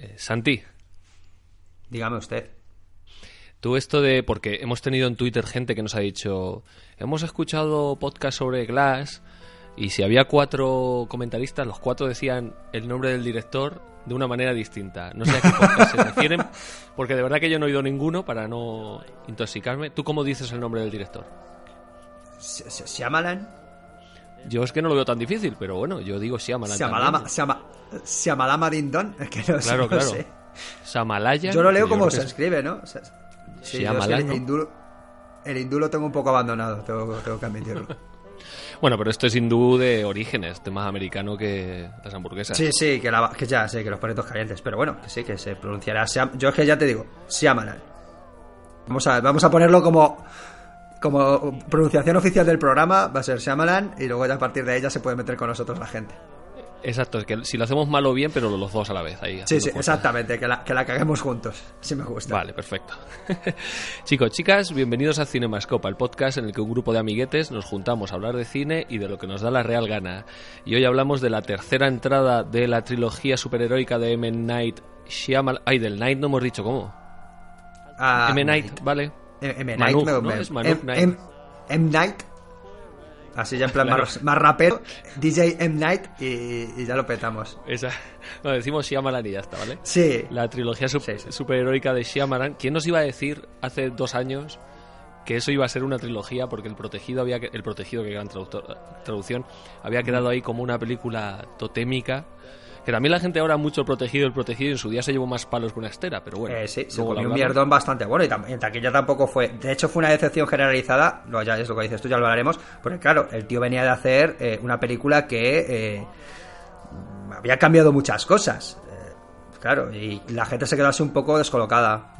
Eh, Santi, Dígame usted. tú esto de... Porque hemos tenido en Twitter gente que nos ha dicho, hemos escuchado podcast sobre Glass y si había cuatro comentaristas, los cuatro decían el nombre del director de una manera distinta. No sé a qué podcast se refieren, porque de verdad que yo no he oído ninguno para no intoxicarme. ¿Tú cómo dices el nombre del director? ¿Se- se- ¿Shyamalan? Yo es que no lo veo tan difícil, pero bueno, yo digo Shyamalan Shyamalan- también. Shyama- Shyamalan Dindon. Es que no, sé, Claro, no claro. sé. Samalaya. Yo lo leo como se es- escribe, ¿no? O sea, sí, Shyamalan, sí, el, hindú, el hindú lo tengo un poco abandonado, tengo, tengo que admitirlo. Bueno, pero esto es hindú de orígenes, este más americano que las hamburguesas. Sí, sí, que, la- que ya sé que los perritos calientes, pero bueno, que sí, que se pronunciará. Yo es que ya te digo, Shyamalan. Vamos a, vamos a ponerlo como, como pronunciación oficial del programa, va a ser Shyamalan, y luego ya a partir de ella se puede meter con nosotros la gente. Exacto, es que si lo hacemos mal o bien, pero los dos a la vez. Ahí, Sí, sí, fuerza. exactamente, que la, que la caguemos juntos. Sí me gusta. Vale, perfecto. Chicos, chicas, bienvenidos a Cinemascopa, el podcast en el que un grupo de amiguetes nos juntamos a hablar de cine y de lo que nos da la real gana. Y hoy hablamos de la tercera entrada de la trilogía superheroica de M. Night Shyamalan. Ay, del Night no hemos dicho cómo. Ah, M. Night, vale. M. Night, Manuk, me- ¿no? me- Es Manuk M. Night. M. M. Night. Así ya en plan Claro. más, más rapero. DJ M. Night y, y ya lo petamos. Esa. No, decimos Shyamalan y ya está, ¿vale? Sí. La trilogía sup- Sí, sí. superheroica de Shyamalan. ¿Quién nos iba a decir hace dos años que eso iba a ser una trilogía? Porque el protegido había que- el protegido que gran traductor- traducción había quedado ahí como una película totémica. Que también la gente ahora mucho protegido, el protegido en su día se llevó más palos que una estera, pero bueno. Eh, sí, se comió un mierdón bastante bueno y, tam- en taquilla tampoco fue. De hecho, fue una decepción generalizada. No, ya es lo que dices tú, ya lo hablaremos. Porque claro, el tío venía de hacer eh, una película que eh, había cambiado muchas cosas. Eh, claro, y la gente se quedó así un poco descolocada.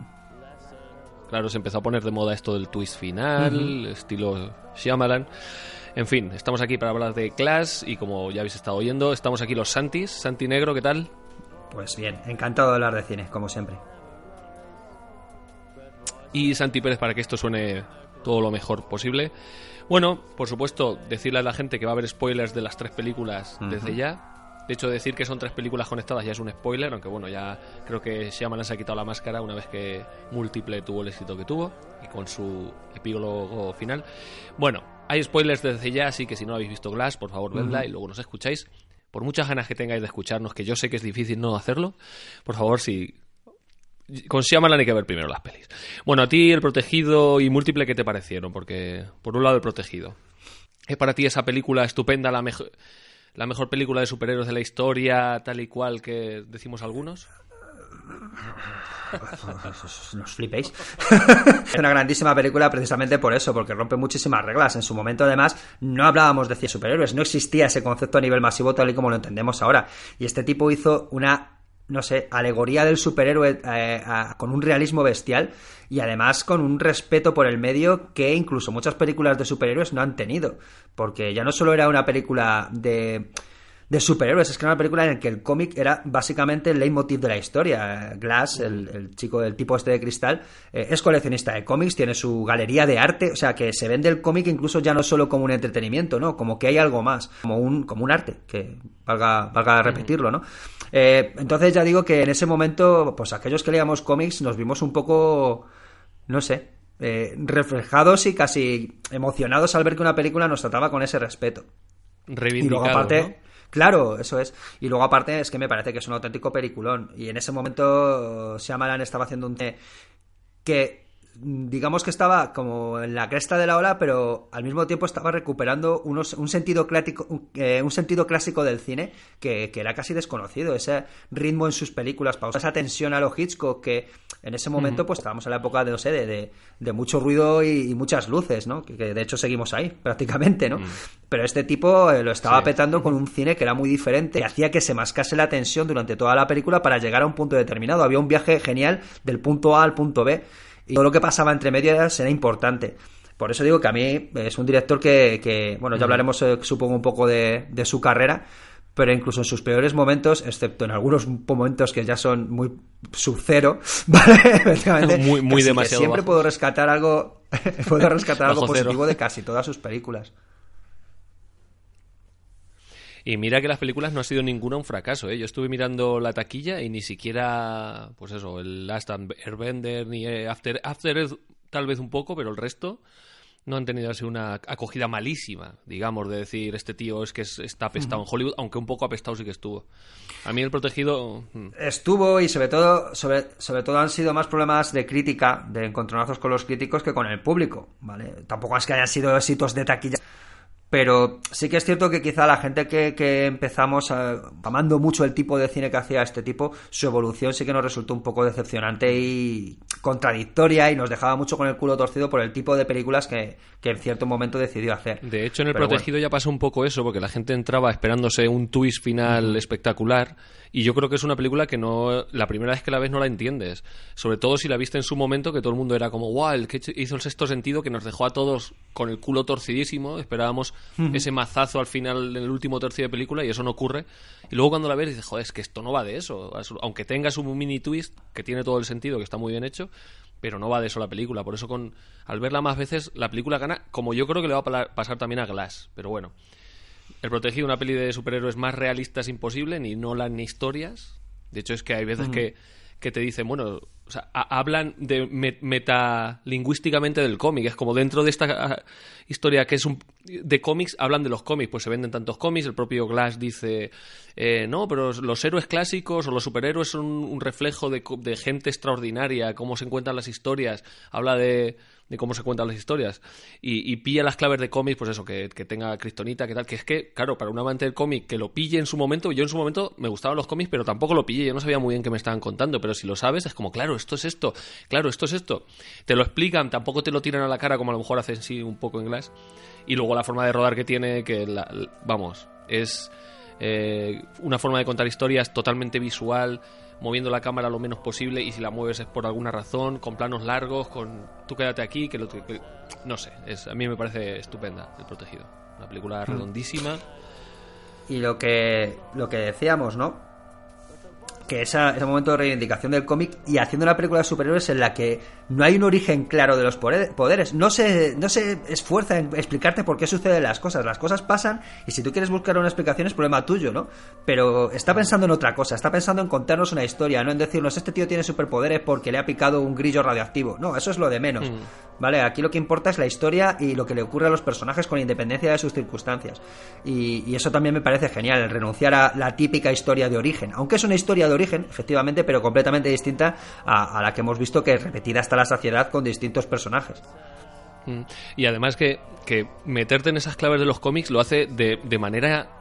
Claro, se empezó a poner de moda esto del twist final, estilo Shyamalan. En fin, estamos aquí para hablar de Clash y como ya habéis estado oyendo, estamos aquí los Santis. Santi Negro, ¿qué tal? Pues bien, encantado de hablar de cine, como siempre. y Santi Pérez para que esto suene todo lo mejor posible. Bueno, por supuesto, decirle a la gente que va a haber spoilers de las tres películas desde ya. De hecho, decir que son tres películas conectadas ya es un spoiler, aunque bueno, ya creo que Shyamalan se ha quitado la máscara una vez que Múltiple tuvo el éxito que tuvo y con su epílogo final. Bueno, hay spoilers desde ya, así que si no habéis visto Glass, por favor, vedla y luego nos escucháis. Por muchas ganas que tengáis de escucharnos, que yo sé que es difícil no hacerlo, por favor, si con Shyamalan hay que ver primero las pelis. Bueno, a ti el protegido y múltiple, ¿qué te parecieron? Porque, por un lado, el protegido. ¿Es para ti esa película estupenda, la, mejor la mejor película de superhéroes de la historia, tal y cual que decimos algunos? no os flipéis. es una grandísima película precisamente por eso, porque rompe muchísimas reglas. En su momento, además, no hablábamos de 100 superhéroes, no existía ese concepto a nivel masivo tal y como lo entendemos ahora. Y este tipo hizo una no sé, alegoría del superhéroe eh, con un realismo bestial y además con un respeto por el medio que incluso muchas películas de superhéroes no han tenido. Porque ya no solo era una película de, de superhéroes, es que era una película en la que el cómic era básicamente el leitmotiv de la historia. Glass, el, el chico del tipo este de cristal, eh, es coleccionista de cómics, tiene su galería de arte, o sea que se vende el cómic incluso ya no solo como un entretenimiento, ¿no? Como que hay algo más, como un, como un arte, que valga, valga repetirlo, ¿no? Eh, entonces ya digo que en ese momento, pues aquellos que leíamos cómics nos vimos un poco, no sé, eh, reflejados y casi emocionados al ver que una película nos trataba con ese respeto. Y luego aparte, ¿no? Claro, eso es. Y luego aparte es que me parece que es un auténtico peliculón. Y en ese momento Shyamalan estaba haciendo un cine que digamos que estaba como en la cresta de la ola, pero al mismo tiempo estaba recuperando unos, un, sentido clásico, un, eh, sentido clásico del cine que, era casi desconocido. Ese ritmo en sus películas, esa tensión a lo Hitchcock que en ese momento pues estábamos en la época de, no sé, de, de, mucho ruido y, muchas luces, ¿no? Que, de hecho seguimos ahí prácticamente, ¿no? Mm. Pero este tipo eh, lo estaba petando con un cine que era muy diferente, y hacía que se mascase la tensión durante toda la película para llegar a un punto determinado. Había un viaje genial del punto A al punto B y todo lo que pasaba entre medias era importante. Por eso digo que a mí es un director que, bueno, ya hablaremos, eh, supongo, un poco de, su carrera, pero incluso en sus peores momentos, excepto en algunos momentos que ya son muy sub-cero, ¿vale? muy, muy demasiado. Siempre puedo rescatar algo, puedo rescatar algo positivo de casi todas sus películas. Y mira que las películas no ha sido ninguna un fracaso, ¿eh? Yo estuve mirando la taquilla y ni siquiera, pues eso, el Last Airbender ni eh, After, After tal vez un poco, pero el resto no han tenido así una acogida malísima, digamos, de decir, este tío es que está apestado en Hollywood, aunque un poco apestado sí que estuvo. A mí el protegido... Mm. Estuvo y sobre todo, sobre, sobre todo han sido más problemas de crítica, de encontronazos con los críticos que con el público, ¿vale? Tampoco es que hayan sido éxitos de taquilla pero sí que es cierto que quizá la gente que, empezamos amando mucho el tipo de cine que hacía este tipo, su evolución sí que nos resultó un poco decepcionante y contradictoria y nos dejaba mucho con el culo torcido por el tipo de películas que, en cierto momento decidió hacer. De hecho, en El Protegido ya pasó un poco eso, porque la gente entraba esperándose un twist final espectacular y yo creo que es una película que no la primera vez que la ves no la entiendes. Sobre todo si la viste en su momento, que todo el mundo era como, wow, el que hizo el sexto sentido, que nos dejó a todos con el culo torcidísimo. Esperábamos ese mazazo al final en el último tercio de película y eso no ocurre. Y luego cuando la ves dices, joder, es que esto no va de eso. Aunque tengas un mini twist, que tiene todo el sentido, que está muy bien hecho, pero no va de eso la película. Por eso con al verla más veces, la película gana, como yo creo que le va a pasar también a Glass. Pero bueno. El Protegido, una peli de superhéroes más realista es imposible, ni Nolan ni historias. De hecho, es que hay veces que, que, te dicen, bueno, o sea, hablan de metalingüísticamente del cómic. Es como dentro de esta ah, historia que es un, de cómics, hablan de los cómics. Pues se venden tantos cómics. El propio Glass dice, eh, no, pero los héroes clásicos o los superhéroes son un reflejo de, de gente extraordinaria, cómo se encuentran las historias. Habla de de cómo se cuentan las historias. Y, pilla las claves de cómics, pues eso, que, tenga Cristonita, que tal. Que es que, claro, para un amante del cómic que lo pille en su momento, yo en su momento me gustaban los cómics, pero tampoco lo pillé, yo no sabía muy bien qué me estaban contando, pero si lo sabes, es como, claro, esto es esto, claro, esto es esto. Te lo explican, tampoco te lo tiran a la cara como a lo mejor hacen sí un poco en Glass. Y luego la forma de rodar que tiene, que, vamos, es eh, una forma de contar historias totalmente visual moviendo la cámara lo menos posible y si la mueves es por alguna razón, con planos largos, con tú quédate aquí, que lo no sé, es, a mí me parece estupenda El Protegido, una película mm. redondísima. Y lo que lo que decíamos, ¿no? Que esa, ese momento de reivindicación del cómic y haciendo una película de superhéroes en la que no hay un origen claro de los poderes. No se, no se esfuerza en explicarte por qué suceden las cosas. Las cosas pasan y si tú quieres buscar una explicación es problema tuyo, ¿no? Pero está pensando en otra cosa, está pensando en contarnos una historia, no en decirnos este tío tiene superpoderes porque le ha picado un grillo radioactivo. No, eso es lo de menos. Mm. ¿Vale? Aquí lo que importa es la historia y lo que le ocurre a los personajes con independencia de sus circunstancias. Y, y eso también me parece genial, el renunciar a la típica historia de origen. Aunque es una historia de origen, efectivamente, pero completamente distinta a, la que hemos visto que es repetida hasta la saciedad con distintos personajes. Mm. Y además que, que, meterte en esas claves de los cómics lo hace de, de manera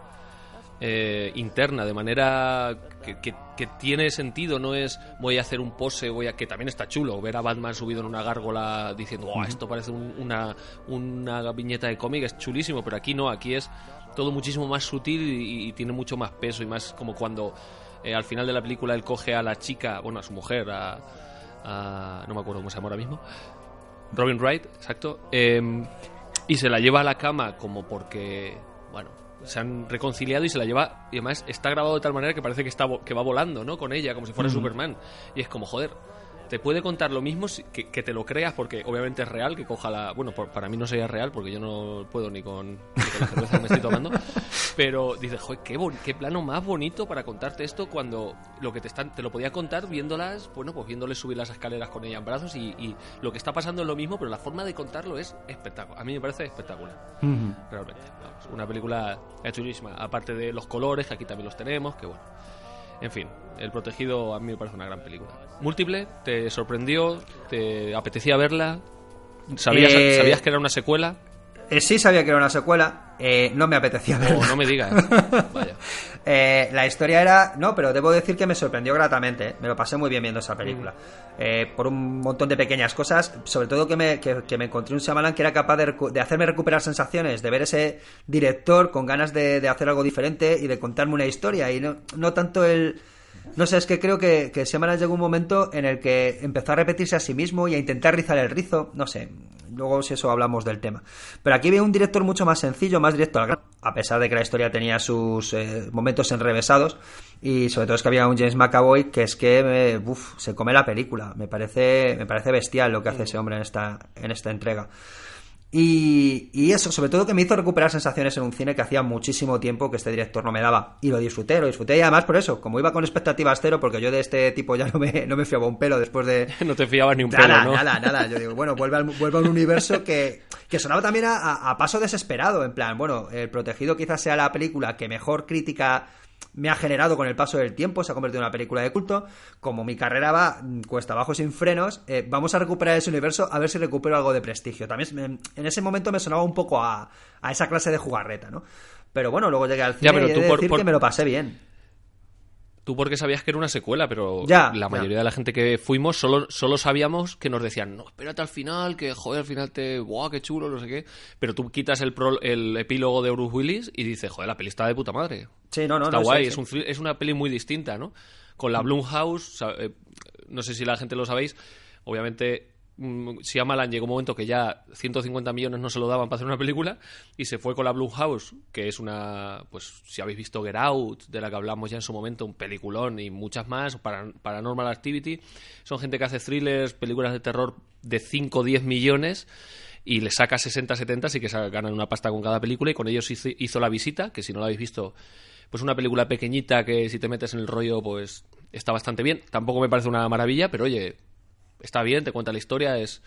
eh, interna, de manera que, que, tiene sentido, no es voy a hacer un pose, voy a que también está chulo ver a Batman subido en una gárgola diciendo, oh, esto parece una, una viñeta de cómic, es chulísimo, pero aquí no, aquí es todo muchísimo más sutil y, tiene mucho más peso y más como cuando eh, al final de la película él coge a la chica, bueno, a su mujer, a, no me acuerdo cómo se llama ahora mismo, Robin Wright, exacto, em, y se la lleva a la cama como porque, bueno, se han reconciliado y se la lleva y además está grabado de tal manera que parece que está que va volando, ¿no? Con ella como si fuera Superman y es como joder, te puede contar lo mismo que, que, te lo creas porque obviamente es real que coja la bueno para mí no sería real porque yo no puedo ni con, la cerveza que me estoy tomando pero dices joder qué, qué plano más bonito para contarte esto cuando lo que te están te lo podía contar viéndolas bueno pues viéndoles subir las escaleras con ella en brazos y, lo que está pasando es lo mismo pero la forma de contarlo es espectacular a mí me parece espectacular realmente una película chulísima aparte de los colores que aquí también los tenemos que bueno En fin, El Protegido a mí me parece una gran película. Múltiple, ¿te sorprendió? ¿Te apetecía verla? ¿Sabías, Eh, ¿sabías que era una secuela? Eh, sí sabía que era una secuela, eh, no me apetecía verla. O no me digas. Vaya. Eh, la historia era. No, pero debo decir que me sorprendió gratamente. ¿eh? Me lo pasé muy bien viendo esa película. Eh, por un montón de pequeñas cosas. Sobre todo que me, que, que me encontré un Shyamalan que era capaz de, hacerme recuperar sensaciones, de ver ese director con ganas de, de hacer algo diferente y de contarme una historia. Y no, no tanto el. No sé, es que creo que, que Shyamalan llegó un momento en el que empezó a repetirse a sí mismo y a intentar rizar el rizo. No sé, luego si eso hablamos del tema. Pero aquí veo un director mucho más sencillo, más directo al grano, a pesar de que la historia tenía sus eh, momentos enrevesados. Y sobre todo es que había un James McAvoy que es que me- uf, se come la película. Me parece, me parece bestial lo que hace ese hombre en esta, en esta entrega. Y, y eso, sobre todo que me hizo recuperar sensaciones en un cine que hacía muchísimo tiempo que este director no me daba. Y lo disfruté, lo disfruté. Y además por eso, como iba con expectativas cero, porque yo de este tipo ya no me, no me fiaba un pelo después de, No te fiabas ni un pelo, Nada, ¿no? nada, nada. Yo digo, bueno, vuelve, al, vuelve a un universo que, que sonaba también a, a- a paso desesperado. En plan, bueno, El Protegido quizás sea la película que mejor crítica me ha generado con el paso del tiempo, se ha convertido en una película de culto. Como mi carrera va mm, cuesta abajo sin frenos, eh, vamos a recuperar ese universo a ver si recupero algo de prestigio. También me- en ese momento me sonaba un poco a, a esa clase de jugarreta, ¿no? Pero bueno, luego llegué al cine Ya, pero y he tú de por- decir por- que me lo pasé bien. Tú porque sabías que era una secuela, pero Ya, la ya. mayoría de la gente que fuimos solo, solo sabíamos que nos decían, no, espérate al final, que joder, al final te, guau, qué chulo, no sé qué. Pero tú quitas el, pro- el epílogo de Bruce Willis y dices, joder, la peli está de puta madre. Sí, no, no, está no, guay, sí, es, un es una peli muy distinta, ¿no? Con la Blumhouse, sa- eh, no sé si la gente lo sabéis, obviamente mm, Shyamalan llegó un momento que ya 150 millones no se lo daban para hacer una película y se fue con la Blumhouse, que es una, pues si habéis visto Get Out, de la que hablamos ya en su momento, un peliculón y muchas más, para, Paranormal Activity, son gente que hace thrillers, películas de terror de 5 o 10 millones y le saca 60, 70, así que ganan una pasta con cada película y con ellos hizo La Visita, que si no la habéis visto, pues una película pequeñita que si te metes en el rollo, pues está bastante bien. Tampoco me parece una maravilla, pero oye, está bien, te cuenta la historia, es,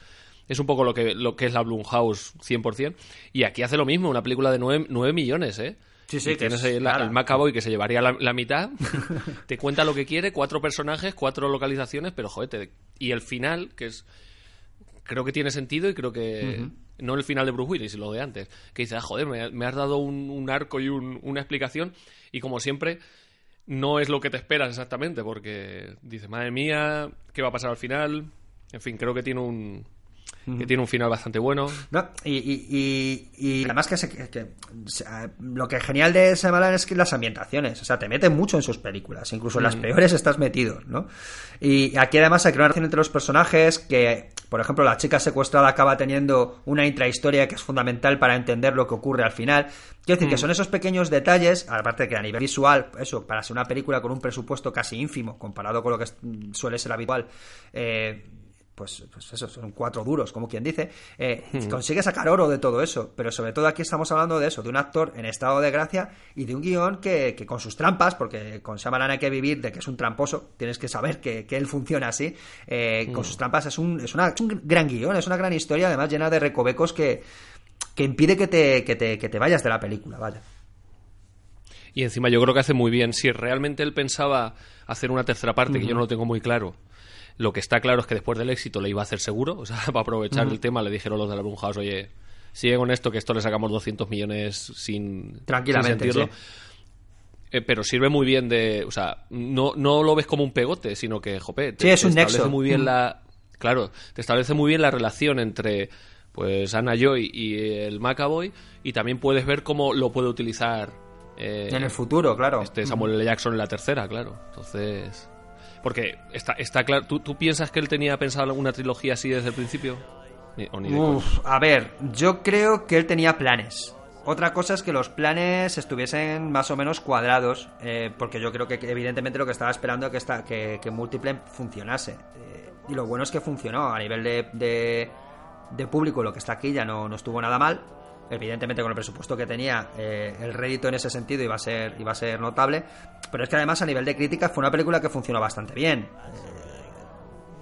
es un poco lo que, lo que es la Blumhouse 100%. Y aquí hace lo mismo, una película de 9, millones, ¿eh? Sí, sí, Y tienes cara. el Macaboy que se llevaría la, la mitad, te cuenta lo que quiere, cuatro personajes, cuatro localizaciones, pero joder, te- y el final, que es creo que tiene sentido y creo que no el final de Bruce Willis, lo de antes, que dice, ah, joder, me, me has dado un, un arco y un- una explicación y como siempre no es lo que te esperas exactamente porque dices, madre mía, ¿qué va a pasar al final? En fin, creo que tiene un que tiene un final bastante bueno. No, y, y, y, y además que, se- sea, lo que es genial de Shyamalan es que las ambientaciones, o sea, te mete mucho en sus películas, incluso en las peores estás metido, ¿no? Y aquí además hay una relación entre los personajes que, por ejemplo, la chica secuestrada acaba teniendo una intrahistoria que es fundamental para entender lo que ocurre al final. Quiero decir que son esos pequeños detalles, aparte de que a nivel visual, eso, para ser una película con un presupuesto casi ínfimo comparado con lo que suele ser habitual, eh, pues, pues eso, son cuatro duros, como quien dice, eh, consigue sacar oro de todo eso, pero sobre todo aquí estamos hablando de eso, de un actor en estado de gracia y de un guion que, que con sus trampas, porque con Shyamalan hay que vivir de que es un tramposo, tienes que saber que, que él funciona así, eh, con sus trampas es un, es, una- es un gran guion, es una gran historia, además llena de recovecos que, que impide que te, que, te, que te vayas de la película, vaya. Y encima yo creo que hace muy bien. Si realmente él pensaba hacer una tercera parte, que yo no lo tengo muy claro, lo que está claro es que después del éxito le iba a hacer seguro. O sea, para aprovechar el tema, le dijeron los de la Blumhouse, oye, sigue con esto, que esto le sacamos 200 millones sin, Tranquilamente, sin sentirlo. sí. Eh, pero sirve muy bien de. O sea, no, no lo ves como un pegote, sino que, jope, te, Sí, es te un establece nexo. muy bien la. Claro, te establece muy bien la relación entre. Pues Anna Joy y el Macaboy, y también puedes ver cómo lo puede utilizar eh, En el futuro, claro. este Samuel L. Jackson en la tercera, claro. Entonces. Porque está, está claro. ¿tú, tú piensas que él tenía pensado alguna trilogía así desde el principio? Ni- o ni. Uf, a ver, yo creo que él tenía planes. Otra cosa es que los planes estuviesen más o menos cuadrados, eh, porque yo creo que evidentemente lo que estaba esperando es que, esta, que, que Multiple funcionase. Eh, y lo bueno es que funcionó a nivel de, de, de público, lo que está aquí ya no, no estuvo nada mal. Evidentemente con el presupuesto que tenía, eh, el rédito en ese sentido iba a, ser, iba a ser notable. Pero es que además a nivel de críticas fue una película que funcionó bastante bien.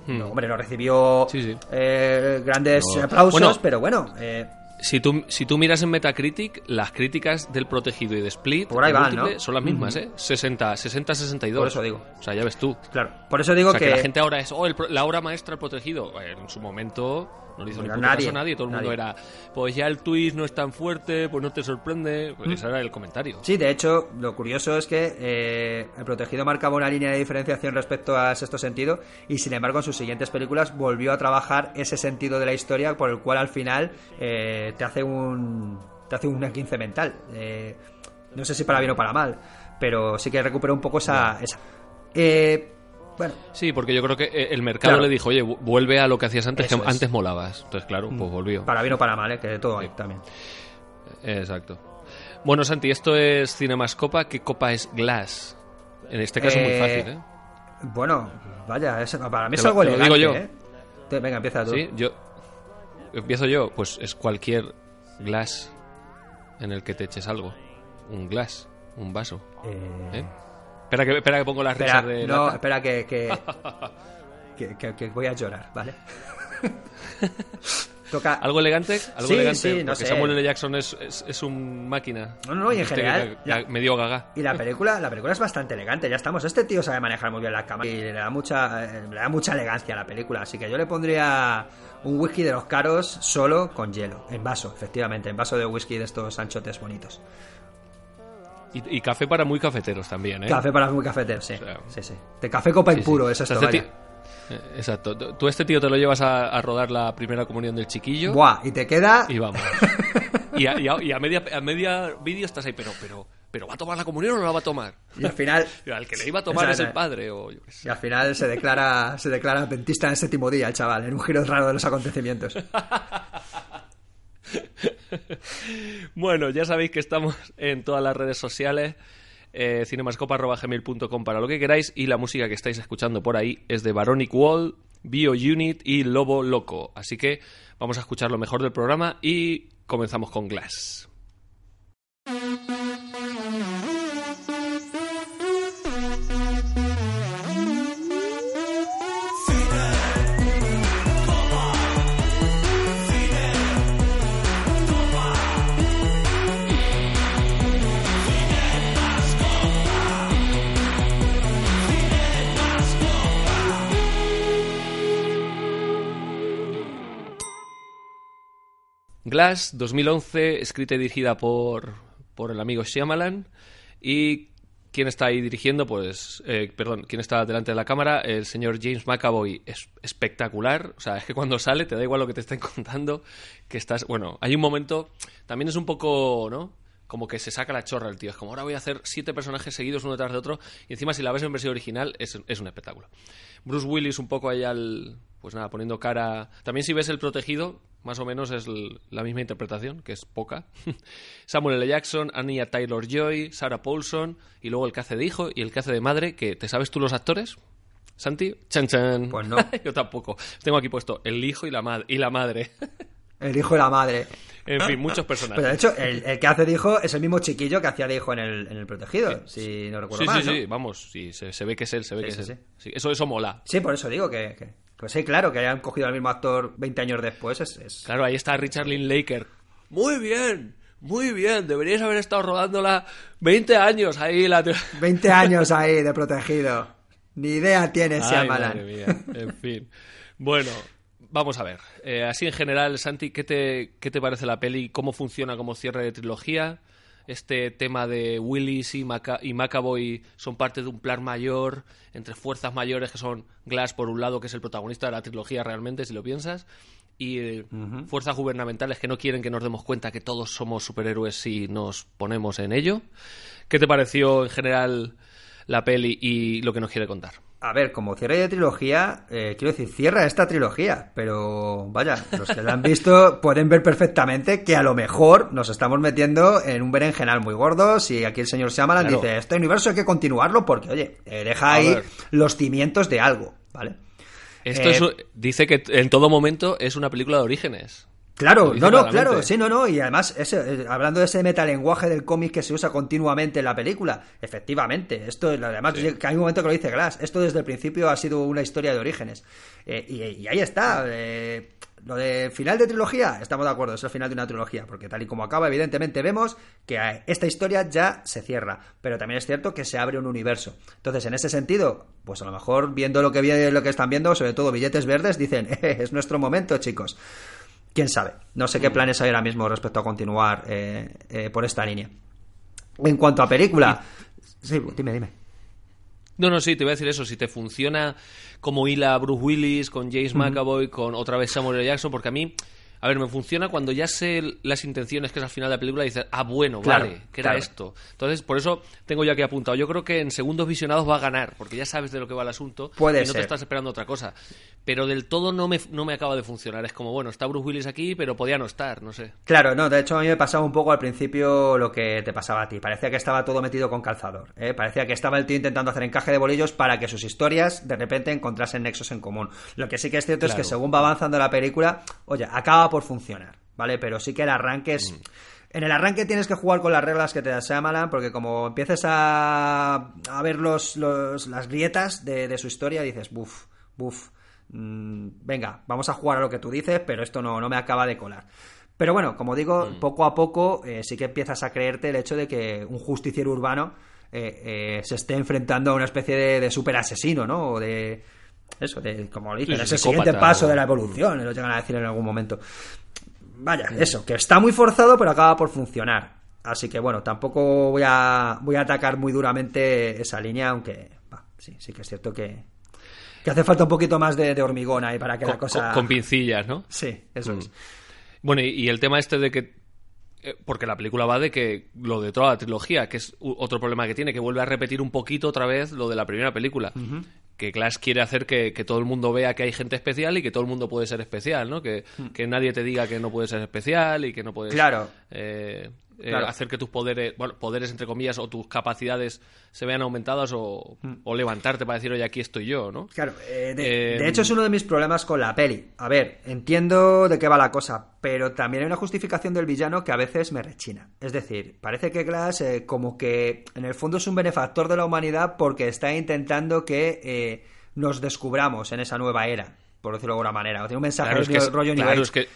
Hmm. No, hombre, no recibió Sí, sí. eh, grandes No. aplausos, Bueno. pero bueno, eh, Si tú, si tú miras en Metacritic, las críticas del protegido y de Split Por ahí van, ¿no? son las mismas, ¿eh? 60, 60, 62. Por eso digo. O sea, ya ves tú. Claro. Por eso digo o sea, que... que. la gente ahora es, oh, el la obra maestra el protegido. Eh, En su momento no le hizo Bueno, ni nadie, caso a nadie. Todo el mundo era, pues ya el twist no es tan fuerte, pues no te sorprende. Mm. Pues ese era el comentario. Sí, de hecho, lo curioso es que eh, el protegido marcaba una línea de diferenciación respecto a sexto sentido y sin embargo en sus siguientes películas volvió a trabajar ese sentido de la historia por el cual al final eh, te hace un te hace un 15 mental. Eh, no sé si para bien o para mal, pero sí que recuperó un poco esa... esa. Eh, bueno, Sí, porque yo creo que eh, el mercado Claro. le dijo, oye, vu- vuelve a lo que hacías antes, Eso que es. antes molabas. Entonces, claro, pues volvió. para bien o para mal, eh, que de todo hay también. Exacto. Bueno, Santi, esto es Cinemascopa. ¿Qué copa es Glass? En este caso, muy Eh, fácil, ¿eh? Bueno, vaya, es- para mí Te es algo lo elegante, digo yo. ¿eh? Te- Venga, empieza tú. Sí, yo. Empiezo yo. Pues es cualquier glass en el que te eches algo. Un glass, un vaso. Eh, ¿eh? Espera, que, espera que pongo las Espera, risas de. no, lata. espera que que, que, que- que voy a llorar, ¿vale? Toca... ¿Algo elegante? ¿Algo Sí, elegante? sí, no Porque sé. Samuel L. Jackson es, es, es un máquina. No, no, y en general, la- medio gaga. Y la película, la película es bastante elegante, ya estamos. Este tío sabe manejar muy bien la cámara y le da mucha, eh, le da mucha elegancia a la película. Así que yo le pondría un whisky de los caros solo con hielo, en vaso, efectivamente, en vaso de whisky de estos anchotes bonitos. Y, y café para muy cafeteros también, ¿eh? Café para muy cafetero, sí. sea, sí, sí. De café copa Sí, impuro es O sea, esto, este vaya. tío- eh, Exacto. Tú- este tío te lo llevas a, a rodar la primera comunión del chiquillo. Buah, y te queda... Y vamos. y a, y a- y a media, a media vídeo estás ahí, pero, pero, pero ¿va a tomar la comunión o no la va a tomar? Y al final... Al que le iba a tomar es el padre o yo qué sé. Y al final se declara, se declara adventista en el séptimo día, el chaval, en un giro raro de los acontecimientos. Bueno, ya sabéis que estamos en todas las redes sociales. Eh, cinemascopa.gmail.com para lo que queráis y la música que estáis escuchando por ahí es de Baronic Wall, Bio Unit y Lobo Loco. Así que vamos a escuchar lo mejor del programa y comenzamos con Glass. Glass 2011, escrita y dirigida por, por el amigo Shyamalan. Y quién está ahí dirigiendo, pues, eh, perdón, quién está delante de la cámara, el señor James McAvoy es espectacular. O sea, es que cuando sale te da igual lo que te estén contando, que estás, bueno, hay un momento, también es un poco, ¿no? Como que se saca la chorra el tío. Es como ahora voy a hacer siete personajes seguidos uno detrás de otro. Y encima, si la ves en versión original, es, es un espectáculo. Bruce Willis un poco ahí al. Pues nada, poniendo cara. También si ves el protegido, más o menos es la misma interpretación, que es poca. Samuel L. Jackson, Anya Taylor Joy, Sarah Paulson, y luego el que hace de hijo y el que hace de madre, que ¿te sabes tú los actores? Santi, chan chan. Pues no. Yo tampoco. Tengo aquí puesto el hijo y la, mad- y la madre. El hijo de la madre. en fin, muchos personajes. Pero de hecho, el, el que hace de hijo es el mismo chiquillo que hacía de hijo en el, en el protegido, si no recuerdo Sí, mal. sí, ¿no? sí, vamos, sí, se, se ve que es él, se ve Sí, que sí, es él. sí. Sí, eso, eso mola. Sí, por eso digo que, que- Pues sí, claro, que hayan cogido al mismo actor 20 años después es... es- Claro, ahí está Richard Linklater. Muy bien, muy bien, deberíais haber estado rodándola 20 años ahí la... 20 años ahí de protegido. Ni idea tiene Shyamalan. madre mía, en fin. Bueno, vamos a ver. Eh, así en general, Santi, ¿qué te, ¿qué te parece la peli? ¿Cómo funciona como cierre de trilogía? Este tema de Willis y, Maca- y McAvoy son parte de un plan mayor entre fuerzas mayores que son Glass, por un lado, que es el protagonista de la trilogía realmente, si lo piensas, y eh, fuerzas gubernamentales que no quieren que nos demos cuenta que todos somos superhéroes si nos ponemos en ello. ¿Qué te pareció en general la peli y lo que nos quiere contar? A ver, como cierre de trilogía, eh, quiero decir, cierra esta trilogía, pero vaya, los que la han visto pueden ver perfectamente que a lo mejor nos estamos metiendo en un berenjenal muy gordo si aquí el señor Shyamalan Claro. dice, este universo hay que continuarlo porque, oye, eh, deja A ahí ver. los cimientos de algo, ¿vale? Esto Eh, es, dice que en todo momento es una película de orígenes. Claro, no, no, claro, sí, no, no, y además, ese, eh, hablando de ese metalenguaje del cómic que se usa continuamente en la película, efectivamente, esto, además, que hay un momento que lo dice Glass, esto desde el principio ha sido una historia de orígenes, eh, y, ahí está, eh, lo de final de trilogía, estamos de acuerdo, es el final de una trilogía, porque tal y como acaba, evidentemente vemos que esta historia ya se cierra, pero también es cierto que se abre un universo. Entonces, en ese sentido, pues a lo mejor viendo lo que, lo que están viendo, sobre todo billetes verdes, dicen, es nuestro momento, chicos quién sabe. No sé qué mm. planes hay ahora mismo respecto a continuar eh, eh, por esta línea. En cuanto a película. Sí, dime, dime. No, no, sí, te voy a decir eso. Si te funciona como hila Bruce Willis, con James McAvoy, con otra vez Samuel L. Jackson, porque a mí a ver, me funciona cuando ya sé las intenciones que es al final de la película y dices, ah, bueno, vale, que era esto. Entonces, por eso tengo ya aquí apuntado. Yo creo que en segundos visionados va a ganar, porque ya sabes de lo que va el asunto Puede y no te estás esperando otra cosa. Pero del todo no me, no me acaba de funcionar. Es como, bueno, está Bruce Willis aquí, pero podía no estar, no sé. Claro, no, de hecho a mí me pasaba un poco al principio lo que te pasaba a ti. Parecía que estaba todo metido con calzador. ¿eh? Parecía que estaba el tío intentando hacer encaje de bolillos para que sus historias de repente encontrasen nexos en común. Lo que sí que es cierto es que según va avanzando la película, oye, acaba por funcionar. ¿vale? Pero sí que el arranque es... Mm. En el arranque tienes que jugar con las reglas que te da Shyamalan, porque como empieces a, a ver los, las grietas de, su historia, dices, buf, buf, mm, venga, vamos a jugar a lo que tú dices, pero esto no, no me acaba de colar. Pero bueno, como digo, mm. poco a poco eh, sí que empiezas a creerte el hecho de que un justiciero urbano eh, eh, se esté enfrentando a una especie de, de super asesino, ¿no? O de... Eso, de, como dices, es el siguiente paso de la evolución, lo llegan a decir en algún momento. Vaya, eso, que está muy forzado, pero acaba por funcionar. Así que bueno, tampoco voy a, voy a atacar muy duramente esa línea, aunque sí, sí que es cierto que, que hace falta un poquito más de, hormigón ahí para que la cosa. Con, pincillas, ¿no? Sí, eso mm. es. Bueno, y, el tema este de que. Eh, porque la película va de que lo de toda la trilogía, que es otro problema que tiene, que vuelve a repetir un poquito otra vez lo de la primera película que Clash quiere hacer que, todo el mundo vea que hay gente especial y que todo el mundo puede ser especial, ¿no? Que, hmm. nadie te diga que no puede ser especial y que no puedes... Claro. Eh, eh, hacer que tus poderes, bueno, poderes entre comillas, o tus capacidades se vean aumentadas o, mm. levantarte para decir, oye, aquí estoy yo, ¿no? Claro, eh, de, eh, hecho es uno de mis problemas con la peli. A ver, entiendo de qué va la cosa, pero también hay una justificación del villano que a veces me rechina. Es decir, parece que Glass como que en el fondo es un benefactor de la humanidad porque está intentando que nos descubramos en esa nueva era por decirlo de alguna manera. tiene un mensaje de rollo claro, es que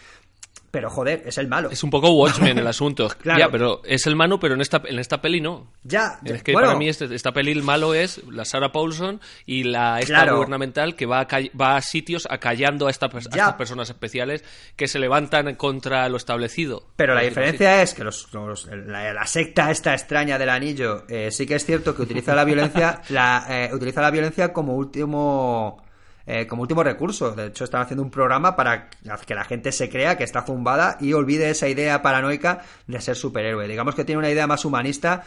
pero joder, es el malo. Es un poco Watchmen el asunto. claro. Ya, pero es el malo, pero en esta, en esta peli no. Ya, Es que para mí este, esta peli el malo es la Sarah Paulson y la esta gubernamental que va a, va a sitios acallando a, estas personas especiales que se levantan contra lo establecido. Pero la diferencia es que los, la, secta esta extraña del anillo eh, sí que es cierto que utiliza la violencia, la, eh, utiliza la violencia como último eh, como último recurso. De hecho, están haciendo un programa para que la gente se crea que está zumbada y olvide esa idea paranoica de ser superhéroe. Digamos que tiene una idea más humanista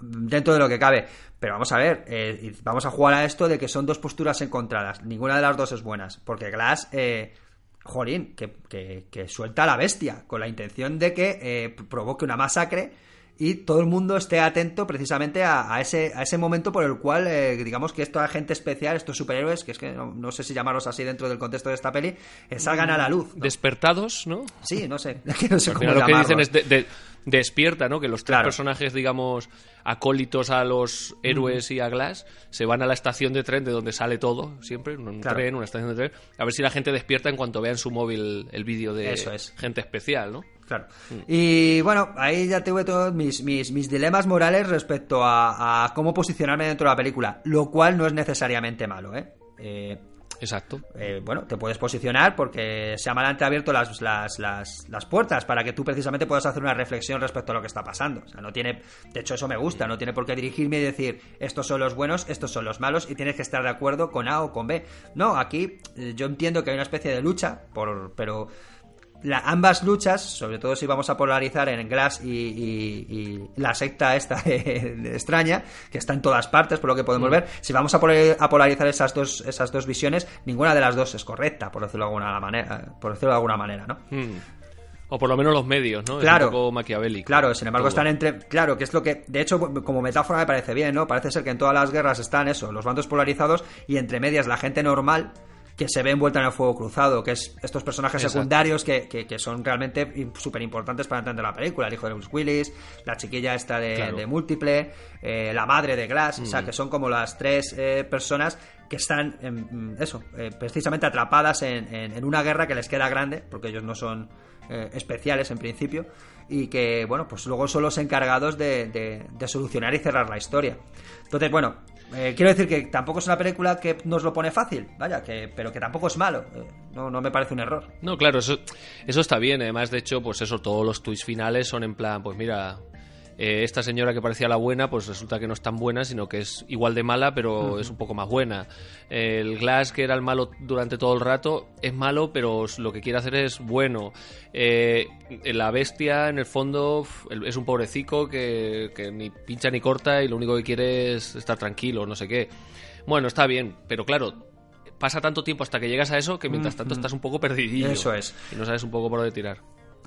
dentro de lo que cabe. Pero vamos a ver, eh, vamos a jugar a esto de que son dos posturas encontradas. Ninguna de las dos es buena. Porque Glass, eh, jolín, que, que, suelta a la bestia con la intención de que eh, provoque una masacre y todo el mundo esté atento precisamente a, ese, a ese momento por el cual, eh, digamos que estos agentes especial, estos superhéroes, que es que no, sé si llamarlos así dentro del contexto de esta peli, eh, salgan a la luz. Despertados, ¿no? Sí, no sé. no sé cómo lo que dicen es de, despierta, ¿no? Que los tres personajes, digamos, acólitos a los héroes y a Glass, se van a la estación de tren de donde sale todo, siempre, un tren, una estación de tren, a ver si la gente despierta en cuanto vea en su móvil el vídeo de gente especial, ¿no? Claro. Y bueno, ahí ya tuve todos mis, mis, dilemas morales respecto a, cómo posicionarme dentro de la película, lo cual no es necesariamente malo, ¿eh? eh Exacto. Eh, bueno, te puedes posicionar porque se te ha abierto las, las, las, las, puertas para que tú precisamente puedas hacer una reflexión respecto a lo que está pasando. O sea, no tiene, de hecho eso me gusta, no tiene por qué dirigirme y decir estos son los buenos, estos son los malos y tienes que estar de acuerdo con A o con B. No, aquí eh, yo entiendo que hay una especie de lucha, por, pero ambas luchas, sobre todo si vamos a polarizar en Glass y, la secta esta extraña, que está en todas partes, por lo que podemos mm. ver, si vamos a, polarizar esas dos, esas dos visiones, ninguna de las dos es correcta, por decirlo de alguna manera, por decirlo de alguna manera, ¿no? Mm. O por lo menos los medios, ¿no? Claro. Es un poco maquiavélico. Claro, sin embargo están entre... Claro, que es lo que... De hecho, como metáfora me parece bien, ¿no? Parece ser que en todas las guerras están eso, los bandos polarizados y entre medias la gente normal que se ve envuelta en el fuego cruzado, que es estos personajes secundarios que, que, son realmente súper importantes para entender la película. El hijo de Bruce Willis, la chiquilla esta de, Múltiple, eh, la madre de Glass, o sea, mm. que son como las tres eh, personas que están, en, eso, eh, precisamente atrapadas en, en, una guerra que les queda grande, porque ellos no son especiales en principio, y que, bueno, pues luego son los encargados de, de solucionar y cerrar la historia. Entonces, bueno, eh, quiero decir que tampoco es una película que nos lo pone fácil, vaya, que, pero que tampoco es malo. Eh, no, no me parece un error. No, claro, eso, eso está bien. Además, de hecho, pues eso, todos los twists finales son en plan, pues mira, eh, esta señora que parecía la buena, pues resulta que no es tan buena, sino que es igual de mala, pero es un poco más buena. el Glass, que era el malo durante todo el rato, es malo, pero lo que quiere hacer es bueno. Eh, la bestia, en el fondo, es un pobrecico que, que ni pincha ni corta y lo único que quiere es estar tranquilo, no sé qué. Bueno, está bien, pero claro, pasa tanto tiempo hasta que llegas a eso que mientras tanto estás un poco perdidillo. Eso es. Y no sabes un poco por dónde tirar.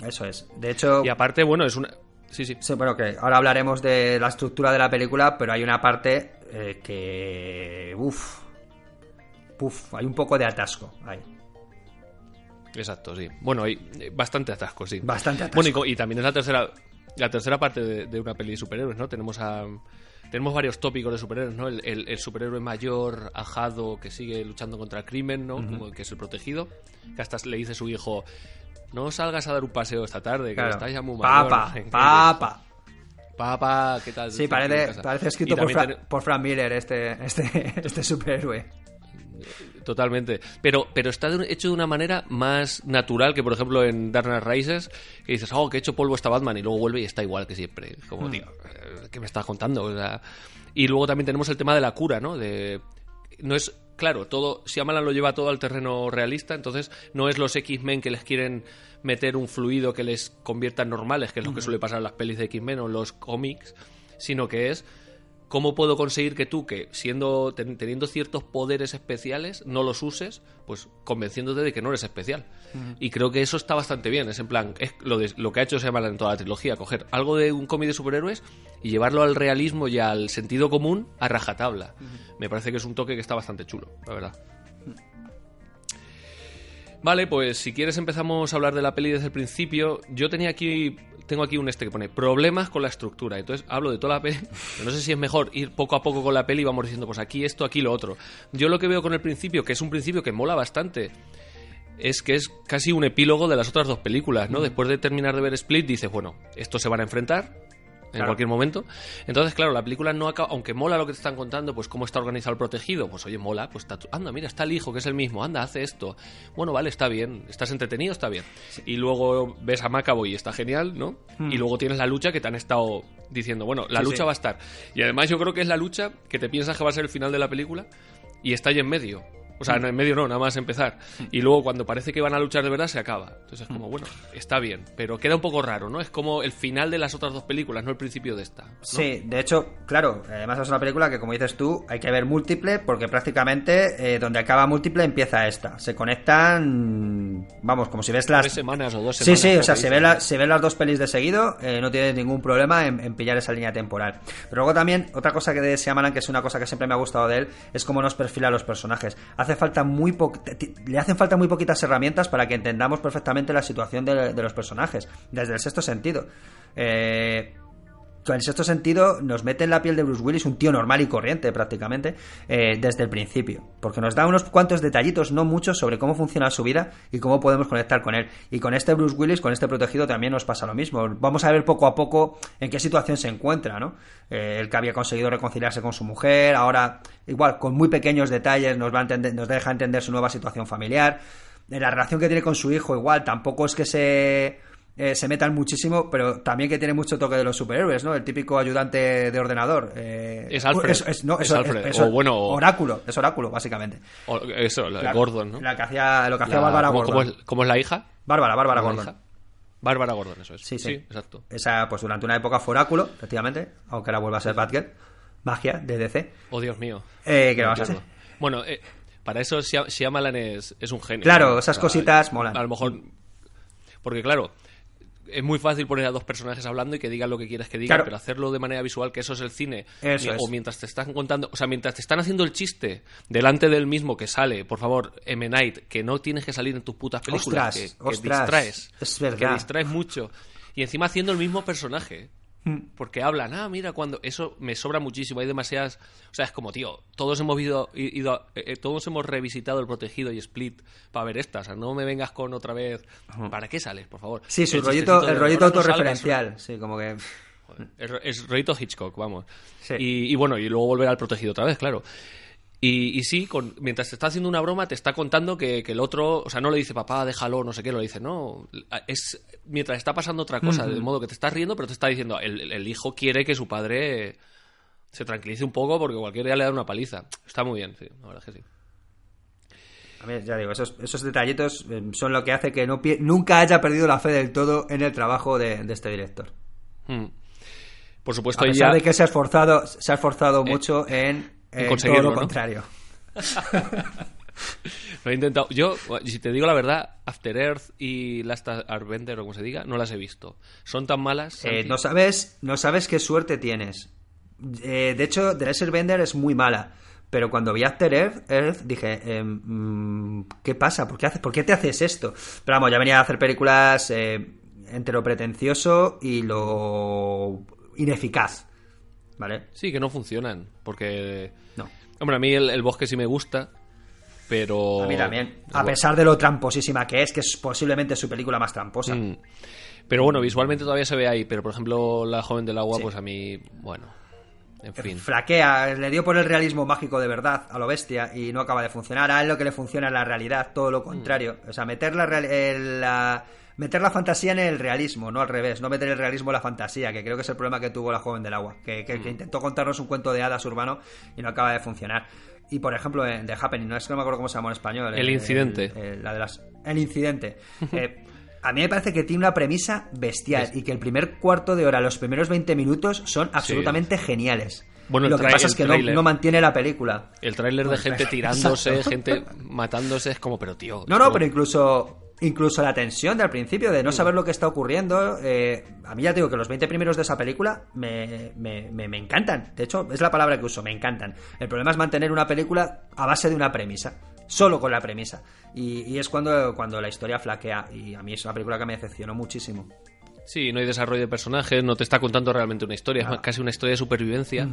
Eso es. De hecho. Y aparte, bueno, es una. Sí, sí. Sí, bueno, que ahora hablaremos de la estructura de la película, pero hay una parte eh, que. Uf. Uf, hay un poco de atasco ahí. Exacto, sí. Bueno, hay eh, bastante atasco, sí. Bastante atasco. Bueno, y, también es la tercera, la tercera parte de, una peli de superhéroes, ¿no? Tenemos a. Tenemos varios tópicos de superhéroes, ¿no? El, superhéroe mayor, ajado, que sigue luchando contra el crimen, ¿no? Como que es el protegido. Que hasta le dice a su hijo, no salgas a dar un paseo esta tarde, que estás ya muy mayor. Papa, papa. Papa, ¿qué tal? Sí, parece, parece escrito por, por, Frank Miller este, este, este superhéroe. Totalmente. Pero, pero está hecho de una manera más natural que, por ejemplo, en Dark Knight Rises, que dices, oh, que he hecho polvo está Batman, y luego vuelve y está igual que siempre. Como, mm. tío, eh, ¿qué me estás contando? y luego también tenemos el tema de la cura, ¿no? De, no es claro, todo, si Amalan lo lleva todo al terreno realista, entonces no es los X-Men que les quieren meter un fluido que les convierta en normales, que es lo que suele pasar en las pelis de X-Men o los cómics, sino que es ¿Cómo puedo conseguir que tú, que siendo teniendo ciertos poderes especiales, no los uses? Pues convenciéndote de que no eres especial. Y creo que eso está bastante bien. Es en plan, es lo, de, lo que ha hecho se llama en toda la trilogía, coger algo de un cómic de superhéroes y llevarlo al realismo y al sentido común a rajatabla. Me parece que es un toque que está bastante chulo, la verdad. Vale, pues si quieres empezamos a hablar de la peli desde el principio. Yo tenía aquí tengo aquí un este que pone problemas con la estructura. Entonces hablo de toda la peli. no sé si es mejor ir poco a poco con la peli y vamos diciendo, pues aquí esto, aquí lo otro. Yo lo que veo con el principio, que es un principio que mola bastante, es que es casi un epílogo de las otras dos películas, ¿no? Después de terminar de ver Split, dices, bueno, estos se van a enfrentar, en cualquier momento. Entonces, claro, la película no acaba, aunque mola lo que te están contando, pues cómo está organizado el protegido, pues oye, mola, pues está, anda, mira, está el hijo, que es el mismo, anda, hace esto. Bueno, vale, está bien, estás entretenido, está bien. Y luego ves a Macaboy y está genial, ¿no? Hmm. Y luego tienes la lucha que te han estado diciendo, bueno, la lucha va a estar. Y además yo creo que es la lucha que te piensas que va a ser el final de la película y está ahí en medio. O sea, no, en medio no, nada más empezar. Y luego cuando parece que van a luchar de verdad, se acaba. Entonces es como, bueno, está bien, pero queda un poco raro, ¿no? Es como el final de las otras dos películas, no el principio de esta. Sí, de hecho, claro, además es una película que, como dices tú, hay que ver múltiple porque prácticamente eh, donde acaba múltiple empieza esta. Se conectan, vamos, como si ves las... Tres semanas o dos semanas. Sí, sí, o sea, se, ve la, se ven las dos pelis de seguido, eh, no tienes ningún problema en, pillar esa línea temporal. Pero luego también, otra cosa que de Shyamalan, que es una cosa que siempre me ha gustado de él, es cómo nos perfila a los personajes. Hace falta muy le hacen falta muy poquitas herramientas para que entendamos perfectamente la situación de, los personajes, desde el sexto sentido. Eh, en sexto sentido nos mete en la piel de Bruce Willis un tío normal y corriente prácticamente eh, desde el principio, porque nos da unos cuantos detallitos, no muchos, sobre cómo funciona su vida y cómo podemos conectar con él. Y con este Bruce Willis, con este protegido también nos pasa lo mismo. Vamos a ver poco a poco en qué situación se encuentra, ¿no? Eh, el que había conseguido reconciliarse con su mujer, ahora igual con muy pequeños detalles nos, va a entender, nos deja entender su nueva situación familiar. La relación que tiene con su hijo igual tampoco es que se eh, se metan muchísimo, pero también que tiene mucho toque de los superhéroes, ¿no? El típico ayudante de ordenador. Eh, es Alfred. Es, Alfred. o bueno, oráculo, es oráculo, básicamente. eso, Gordon, ¿no? La que hacía, lo que hacía Bárbara Gordon. ¿cómo es, la hija? Bárbara, Bárbara Gordon. Bárbara Gordon, eso es. Sí, sí, exacto. Esa, pues durante una época fue oráculo, efectivamente, aunque ahora vuelva a ser Batgirl. Magia de DC. Oh, Dios mío. Eh, ¿Qué vas a hacer? Bueno, eh, para eso Shyamalan es, es un genio. Claro, esas cositas molan. A lo mejor... Porque claro, es muy fácil poner a dos personajes hablando y que digan lo que quieres que digan, Claro. pero hacerlo de manera visual, que eso es el cine, Eso o es. mientras te están contando, o sea, mientras te están haciendo el chiste delante del mismo que sale, por favor, M. Night, que no tienes que salir en tus putas películas, Ostras, que, que ostras, distraes, es que verdad. distraes mucho, y encima haciendo el mismo personaje. Hmm. Porque hablan, ah, mira, cuando. Eso me sobra muchísimo. Hay demasiadas. O sea, es como, tío, todos hemos ido. ido eh, eh, todos hemos revisitado el protegido y Split para ver estas. O sea, no me vengas con otra vez. ¿Para qué sales, por favor? Sí, su El rollito, el rollito "Ahora no salgas". autorreferencial. Sí, como que. Joder, Es, es rollito Hitchcock, vamos. Sí. Y, y bueno, y luego volver al protegido otra vez, claro. Y, y sí, con- mientras te está haciendo una broma, te está contando que, que el otro, o sea, no le dice papá, déjalo, no sé qué, lo dice, no. Es mientras está pasando otra cosa, de modo que te estás riendo, pero te está diciendo, el, el- hijo quiere que su padre se tranquilice un poco porque cualquier día le da una paliza. Está muy bien, sí, la verdad es que sí. A mí, ya digo, esos, esos detallitos eh, son lo que hace que no nunca haya perdido la fe del todo en el trabajo de, de este director. Mm. Por supuesto, A pesar ya. de que se ha esforzado, se ha esforzado mucho en, todo conseguirlo, lo ¿no? contrario. Lo he intentado. Yo, si te digo la verdad, After Earth y Last Airbender, o como se diga, no las he visto. Son tan malas. Eh, no sabes, no sabes qué suerte tienes. Eh, de hecho, The Laser Bender es muy mala. Pero cuando vi After Earth, Earth, dije, eh, mm, ¿qué pasa? ¿Por qué, haces, ¿Por qué te haces esto? Pero vamos, ya venía a hacer películas eh, entre lo pretencioso y lo ineficaz. ¿Vale? Sí, que no funcionan. Porque. No. Hombre, a mí el, el bosque sí me gusta. Pero. A mí también. A Bueno. pesar de lo tramposísima que es, que es posiblemente su película más tramposa. Mm. Pero bueno, visualmente todavía se ve ahí. Pero por ejemplo, La joven del agua, Sí. pues a mí. Bueno. En fin. Flaquea, le dio por el realismo mágico de verdad a lo bestia y no acaba de funcionar. A él lo que le funciona es la realidad, todo lo contrario. O sea, meter la, real- el- la- meter la fantasía en el realismo, no al revés. No meter el realismo en la fantasía, que creo que es el problema que tuvo la joven del agua. Que, que- que intentó contarnos un cuento de hadas urbano y no acaba de funcionar. Y por ejemplo, en The Happening, no es que no me acuerdo cómo se llama en español. El incidente. el- la de las, el incidente. Eh, a mí me parece que tiene una premisa bestial y que el primer cuarto de hora, los primeros 20 minutos son absolutamente geniales. Bueno, Lo que pasa es que no, mantiene la película. El tráiler de gente exacto. tirándose, gente matándose, es como, pero tío. No, no, pero incluso incluso la tensión del principio de no saber lo que está ocurriendo. eh, a mí ya te digo que los 20 primeros de esa película me, me, me- me encantan. De hecho, es la palabra que uso, me encantan. El problema es mantener una película a base de una premisa. Solo con la premisa. Y, y es cuando, cuando la historia flaquea. Y a mí es una película que me decepcionó muchísimo. Sí, no hay desarrollo de personajes, no te está contando realmente una historia, es casi una historia de supervivencia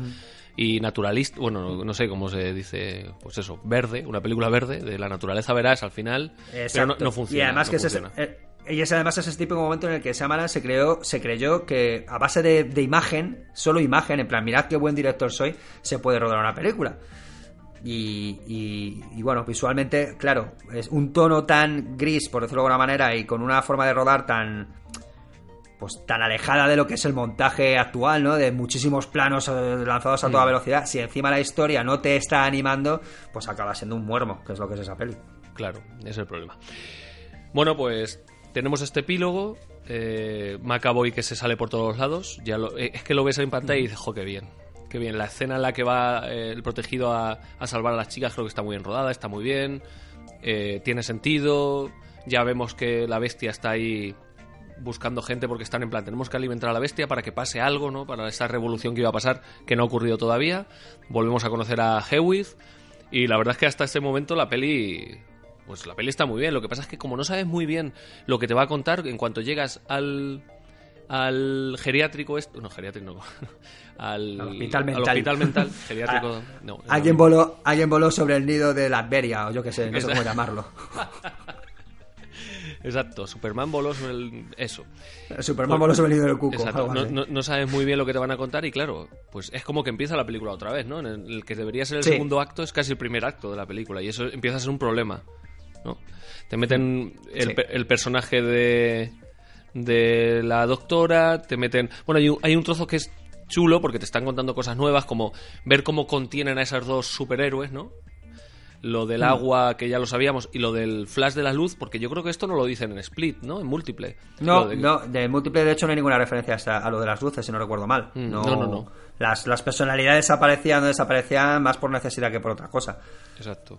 y naturalista, bueno, no, no sé cómo se dice, pues eso, verde, una película verde, de la naturaleza verás al final, pero no, funciona. Y además no que es eh, y es además ese típico momento en el que Shyamalan se creó, se creyó que a base de, de imagen, solo imagen, en plan, mirad qué buen director soy, se puede rodar una película. Y, y- y bueno, visualmente, claro, es un tono tan gris, por decirlo de alguna manera, y con una forma de rodar tan pues tan alejada de lo que es el montaje actual, ¿no? De muchísimos planos eh, lanzados a Mm. toda velocidad. Si encima la historia no te está animando, pues acaba siendo un muermo, que es lo que es esa peli. Claro, ese es el problema. Bueno, pues tenemos este epílogo, eh, Macaboy que se sale por todos lados, ya lo- eh, es que lo ves en pantalla y dices, jo, qué bien, qué bien. La escena en la que va eh, el protegido a, salvar a las chicas creo que está muy bien rodada, está muy bien, eh, tiene sentido, ya vemos que la bestia está ahí buscando gente porque están en plan, tenemos que alimentar a la bestia para que pase algo, ¿no? Para esa revolución que iba a pasar, que no ha ocurrido todavía. Volvemos a conocer a Hewitt y la verdad es que hasta este momento la peli pues la peli está muy bien. Lo que pasa es que como no sabes muy bien lo que te va a contar, en cuanto llegas al al geriátrico esto, no geriátrico no, al, Al hospital al mental. hospital mental, geriátrico, Ah, no, Alguien no. voló, alguien voló sobre el nido de la Adveria, o yo qué sé, no sé cómo llamarlo. Exacto, Superman voló sobre el eso. Superman voló sobre el nido del cuco. Exacto, algo no, así. no- no sabes muy bien lo que te van a contar y claro, pues es como que empieza la película otra vez, ¿no? En el, que debería ser el Sí. segundo acto es casi el primer acto de la película y eso empieza a ser un problema, ¿no? Te meten el, Sí. pe- el personaje de, de la doctora, te meten... Bueno, hay un, hay un trozo que es chulo porque te están contando cosas nuevas, como ver cómo contienen a esos dos superhéroes, ¿no? Lo del Mm. agua que ya lo sabíamos y lo del flash de la luz, porque yo creo que esto no lo dicen en Split, ¿no? En múltiple. No, de- no, de múltiple de hecho no hay ninguna referencia hasta a lo de las luces, si no recuerdo mal. Mm, no, no, no. Las, las personalidades aparecían o desaparecían más por necesidad que por otra cosa. Exacto.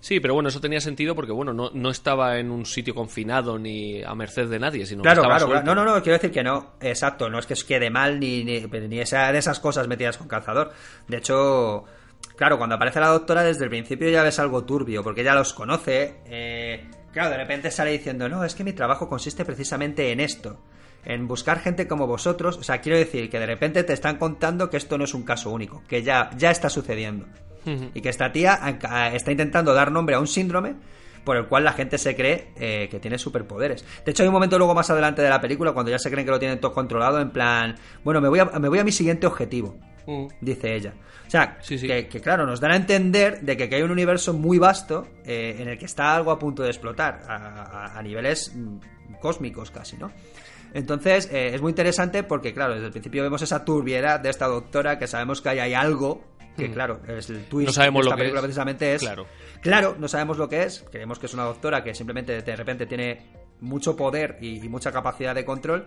Sí, pero bueno, eso tenía sentido porque, bueno, no, no estaba en un sitio confinado ni a merced de nadie, sino Claro, que estaba claro, claro. No, no, no, quiero decir que no. Exacto, no es que os quede mal ni, ni, ni esa, de esas cosas metidas con calzador. De hecho, claro, cuando aparece la doctora desde el principio ya ves algo turbio, porque ella los conoce. eh, claro, de repente sale diciendo, no, es que mi trabajo consiste precisamente en esto. En buscar gente como vosotros. O sea, quiero decir que de repente te están contando que esto no es un caso único, que ya, ya está sucediendo. Y que esta tía está intentando dar nombre a un síndrome por el cual la gente se cree eh, que tiene superpoderes. De hecho, hay un momento luego más adelante de la película cuando ya se creen que lo tienen todo controlado, en plan, bueno, me voy a, me voy a mi siguiente objetivo, Mm. dice ella. O sea, Sí, sí. Que, que, claro, nos dan a entender de que, que hay un universo muy vasto eh, en el que está algo a punto de explotar, a, a- a niveles mm, cósmicos casi, ¿no? Entonces, eh, es muy interesante porque, claro, desde el principio vemos esa turbiedad de esta doctora que sabemos que ahí hay algo que, Mm. claro, es el twist No sabemos de esta lo que película es. precisamente es Claro. Claro, no sabemos lo que es. Creemos que es una doctora que simplemente de repente tiene mucho poder y, y mucha capacidad de control,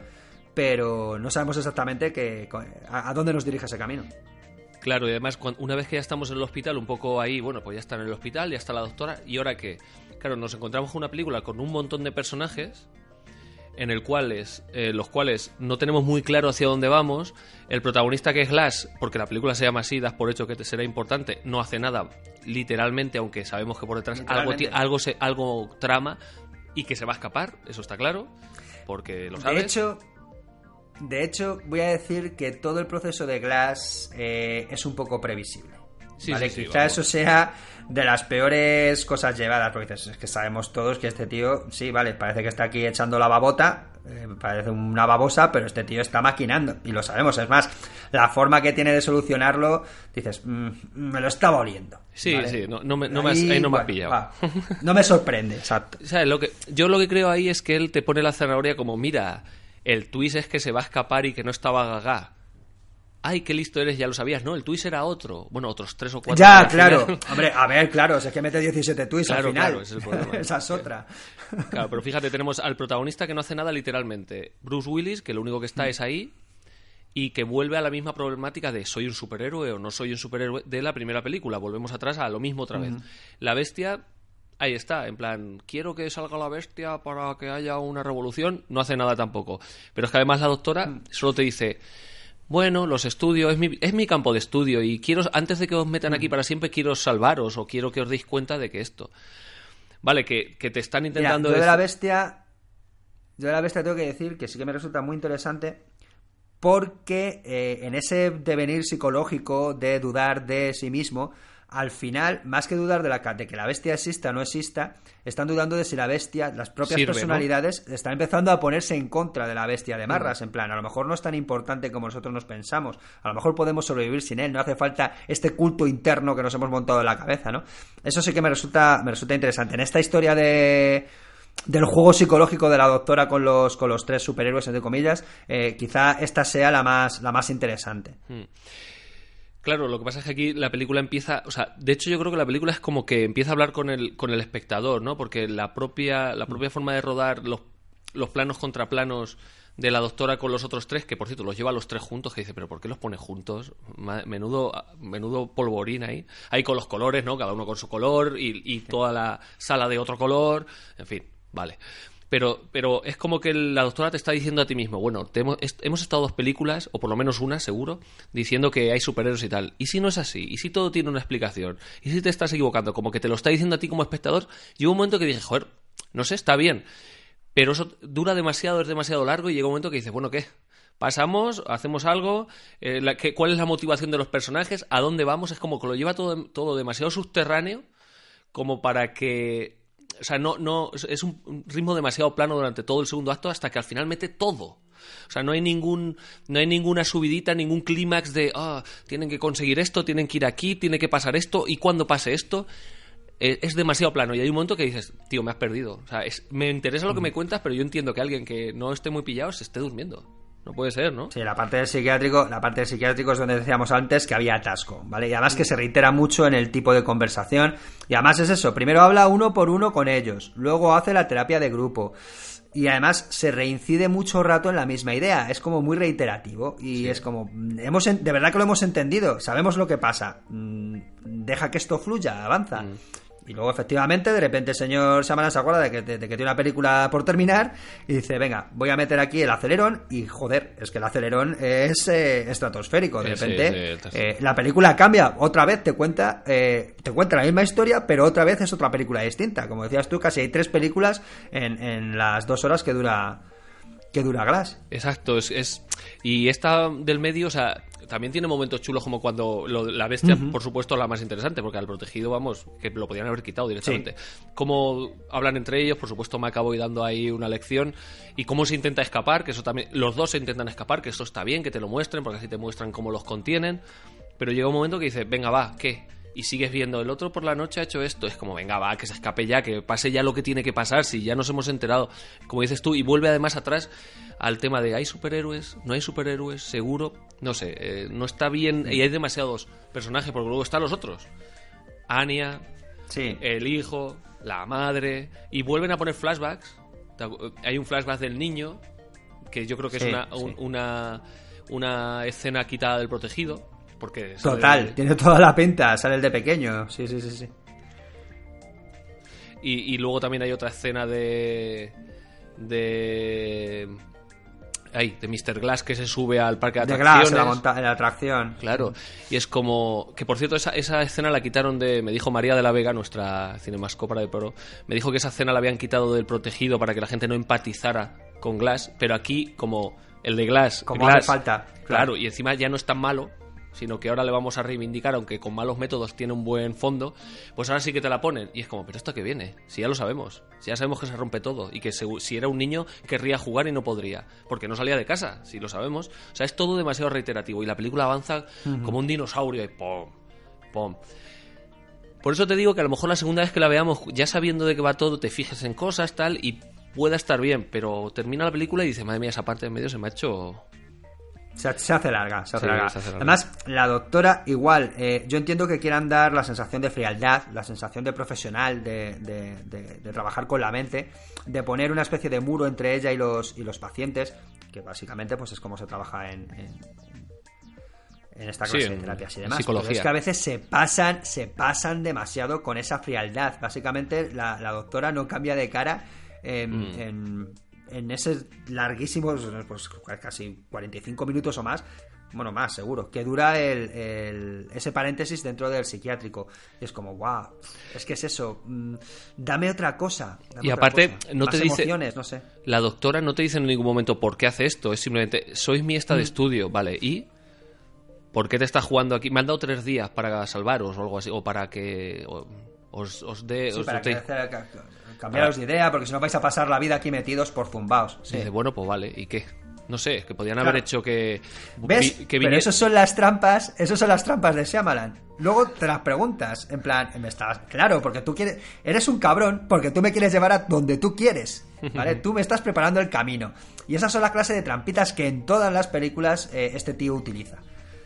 pero no sabemos exactamente que, a, a dónde nos dirige ese camino. Claro, y además, una vez que ya estamos en el hospital, un poco ahí, bueno, pues ya está en el hospital, ya está la doctora, y ahora que, claro, nos encontramos con una película con un montón de personajes, en el cuales, eh, los cuales no tenemos muy claro hacia dónde vamos. El protagonista que es Glass, porque la película se llama así, das por hecho que te será importante, no hace nada, literalmente, aunque sabemos que por detrás algo, algo, se, algo trama y que se va a escapar, eso está claro, porque lo sabes. De hecho, de hecho, voy a decir que todo el proceso de Glass eh, es un poco previsible. Sí, ¿vale? sí, sí, Quizá vamos. eso sea de las peores cosas llevadas, porque dices, es que sabemos todos que este tío, sí, vale, parece que está aquí echando la babota, eh, parece una babosa, pero este tío está maquinando, y lo sabemos, es más, la forma que tiene de solucionarlo, dices, mm, me lo estaba oliendo. Sí, ¿vale? sí, no- no me- no me has- ahí no me has pillado. va. No me sorprende, exacto. Lo que, yo lo que creo ahí es que él te pone la zanahoria como, mira, el twist es que se va a escapar y que no estaba gaga. Ay, qué listo eres, ya lo sabías, ¿no? El twist era otro. Bueno, otros tres o cuatro. Ya, claro. final- Hombre, a ver, claro, si es que mete 17 tweets Claro, al final. claro, ese es el problema. Esa es otra. Claro, pero fíjate, tenemos al protagonista que no hace nada literalmente. Bruce Willis, que lo único que Mm. está es ahí y que vuelve a la misma problemática de soy un superhéroe o no soy un superhéroe de la primera película. Volvemos atrás a lo mismo otra vez. La bestia, ahí está, en plan, quiero que salga la bestia para que haya una revolución. No hace nada tampoco. Pero es que además la doctora Mm. solo te dice... Bueno, los estudios, es mi, es mi campo de estudio y quiero, antes de que os metan Mm. aquí para siempre, quiero salvaros o quiero que os deis cuenta de que esto. Vale, que, que te están Mira, intentando... yo de la bestia. Yo de la bestia tengo que decir que sí que me resulta muy interesante. Porque eh, en ese devenir psicológico de dudar de sí mismo, al final, más que dudar de, la, de que la bestia exista o no exista, están dudando de si la bestia, las propias Sirve, ¿no? personalidades, están empezando a ponerse en contra de la bestia de Marras. En plan, a lo mejor no es tan importante como nosotros nos pensamos. A lo mejor podemos sobrevivir sin él. No hace falta este culto interno que nos hemos montado en la cabeza, ¿no? Eso sí que me resulta, me resulta interesante. En esta historia de del juego psicológico de la doctora con los con los tres superhéroes entre comillas eh, quizá esta sea la más la más interesante Claro, lo que pasa es que aquí la película empieza, o sea, de hecho yo creo que la película es como que empieza a hablar con el, con el espectador, ¿no? Porque la propia, la propia forma de rodar los, los planos contra planos de la doctora con los otros tres, que por cierto los lleva a los tres juntos, que dice, pero ¿por qué los pone juntos? Menudo, menudo polvorín ahí. Ahí con los colores, ¿no? Cada uno con su color y, y toda la sala de otro color, en fin, vale. Pero, pero es como que la doctora te está diciendo a ti mismo, bueno, te hemos, hemos estado dos películas, o por lo menos una, seguro, diciendo que hay superhéroes y tal. ¿Y si no es así? ¿Y si todo tiene una explicación? ¿Y si te estás equivocando? Como que te lo está diciendo a ti como espectador. Hubo un momento que dije, joder, no sé, está bien. Pero eso dura demasiado, es demasiado largo y llega un momento que dices, bueno, ¿qué? Pasamos, hacemos algo, eh, la- ¿qué- ¿cuál es la motivación de los personajes? ¿A dónde vamos? Es como que lo lleva todo, todo demasiado subterráneo como para que... O sea, no, no, es- un ritmo demasiado plano durante todo el segundo acto hasta que al final mete todo. O sea, no hay ningún, no hay ninguna subidita, ningún clímax de, ah, tienen que conseguir esto, tienen que ir aquí, tiene que pasar esto, y cuando pase esto, eh, es demasiado plano. Y hay un momento que dices, tío, me has perdido. O sea, es- me interesa lo que me cuentas, pero yo entiendo que alguien que no esté muy pillado se esté durmiendo. No puede ser, ¿no? Sí, la parte del psiquiátrico, la parte del psiquiátrico es donde decíamos antes que había atasco, ¿vale? Y además que se reitera mucho en el tipo de conversación. Y además es eso, primero habla uno por uno con ellos, luego hace la terapia de grupo. Y además se reincide mucho rato en la misma idea, es como muy reiterativo y es como hemos de verdad que lo hemos entendido, sabemos lo que pasa. Mm, deja que esto fluya, avanza. Mm. Y luego, efectivamente, de repente el señor Shyamalan se acuerda de que, de, que tiene una película por terminar y dice, venga, voy a meter aquí el acelerón y, joder, es que el acelerón es eh, estratosférico. De repente, sí, sí, eh, la película cambia. Otra vez te cuenta, eh, te cuenta la misma historia, pero otra vez es otra película distinta. Como decías tú, casi hay tres películas en, en las dos horas que dura que dura Glass. Exacto, es, es- y esta del medio, o sea, también tiene momentos chulos como cuando lo- la bestia, por supuesto, la más interesante, porque al protegido, vamos, que lo podían haber quitado directamente. Cómo hablan entre ellos, por supuesto, me acabo dando ahí una lección, y cómo se intenta escapar, que eso también, los dos se intentan escapar, que eso está bien, que te lo muestren, porque así te muestran cómo los contienen, pero llega un momento que dices, venga, va, ¿qué? Y sigues viendo, el otro por la noche ha hecho esto. Es como, venga, va, que se escape ya, que pase ya lo que tiene que pasar, si ya nos hemos enterado. Como dices tú, y vuelve además atrás al tema de ¿hay superhéroes? ¿No hay superhéroes? ¿Seguro? No sé, eh, no está bien. Y hay demasiados personajes, porque luego están los otros. Anya, Sí. el hijo, la madre. Y vuelven a poner flashbacks. Acu- Hay un flashback del niño, que yo creo que Sí, es una, un- una, una escena quitada del protegido. Porque Total, tiene toda la pinta, sale el de pequeño. Sí, sí, sí, sí. Y, y luego también hay otra escena de. de. Ay, de Mr. Glass que se sube al parque de De atracciones. Glass, en la, monta- en la atracción. Claro, y es como. Que por cierto, esa, esa escena la quitaron de. Me dijo María de la Vega, nuestra cinemascópara de pro. Me dijo que esa escena la habían quitado del protegido para que la gente no empatizara con Glass. Pero aquí, como el de Glass. Como Glass, hace falta, Claro. claro. y encima ya no es tan malo. Sino que ahora le vamos a reivindicar, aunque con malos métodos tiene un buen fondo. Pues ahora sí que te la ponen. Y es como, ¿pero esto qué viene? Si ya lo sabemos. Si ya sabemos que se rompe todo. Y que si era un niño querría jugar y no podría. Porque no salía de casa, si lo sabemos. O sea, es todo demasiado reiterativo. Y la película avanza como un dinosaurio y ¡pum! ¡pum! Por eso te digo que a lo mejor la segunda vez que la veamos, ya sabiendo de qué va todo, te fijes en cosas, tal, y pueda estar bien. Pero termina la película y dices, madre mía, esa parte de medio se me ha hecho... Se, se hace larga, se hace Sí, larga. se hace larga. Además, la doctora, igual, eh, yo entiendo que quieran dar la sensación de frialdad, la sensación de profesional, de, de- de- de trabajar con la mente, de poner una especie de muro entre ella y los, y los pacientes, que básicamente pues es como se trabaja en, en, en esta Sí, clase de en terapias y demás. psicología. Pero es que a veces se pasan, se pasan demasiado con esa frialdad. Básicamente, la, la doctora no cambia de cara en, Mm. en, en esos larguísimos, pues casi 45 minutos o más, bueno, más seguro, que dura el, el- ese paréntesis dentro del psiquiátrico. Y es como, wow, es que es eso, mm, dame otra cosa. dame Y otra aparte, cosa, no más te dice- no sé. La doctora no te dice en ningún momento por qué hace esto, es simplemente, sois mi Mm. esta de estudio, ¿vale? ¿Y por qué te estás jugando aquí? Me han dado tres días para salvaros o algo así, o para que o- os, os dé... Sí, os para que cambiaros de idea, porque si no vais a pasar la vida aquí metidos por zumbaos. Sí. bueno, pues vale, ¿y qué? No sé, que podían Claro. haber hecho que... ¿Ves? vi- que Pero esas son las trampas, esas son las trampas de Shyamalan. Luego te las preguntas, en plan, me estás, claro, porque tú quieres, eres un cabrón, porque tú me quieres llevar a donde tú quieres, ¿vale? tú me estás preparando el camino. Y esas son la clase de trampitas que en todas las películas eh, este tío utiliza,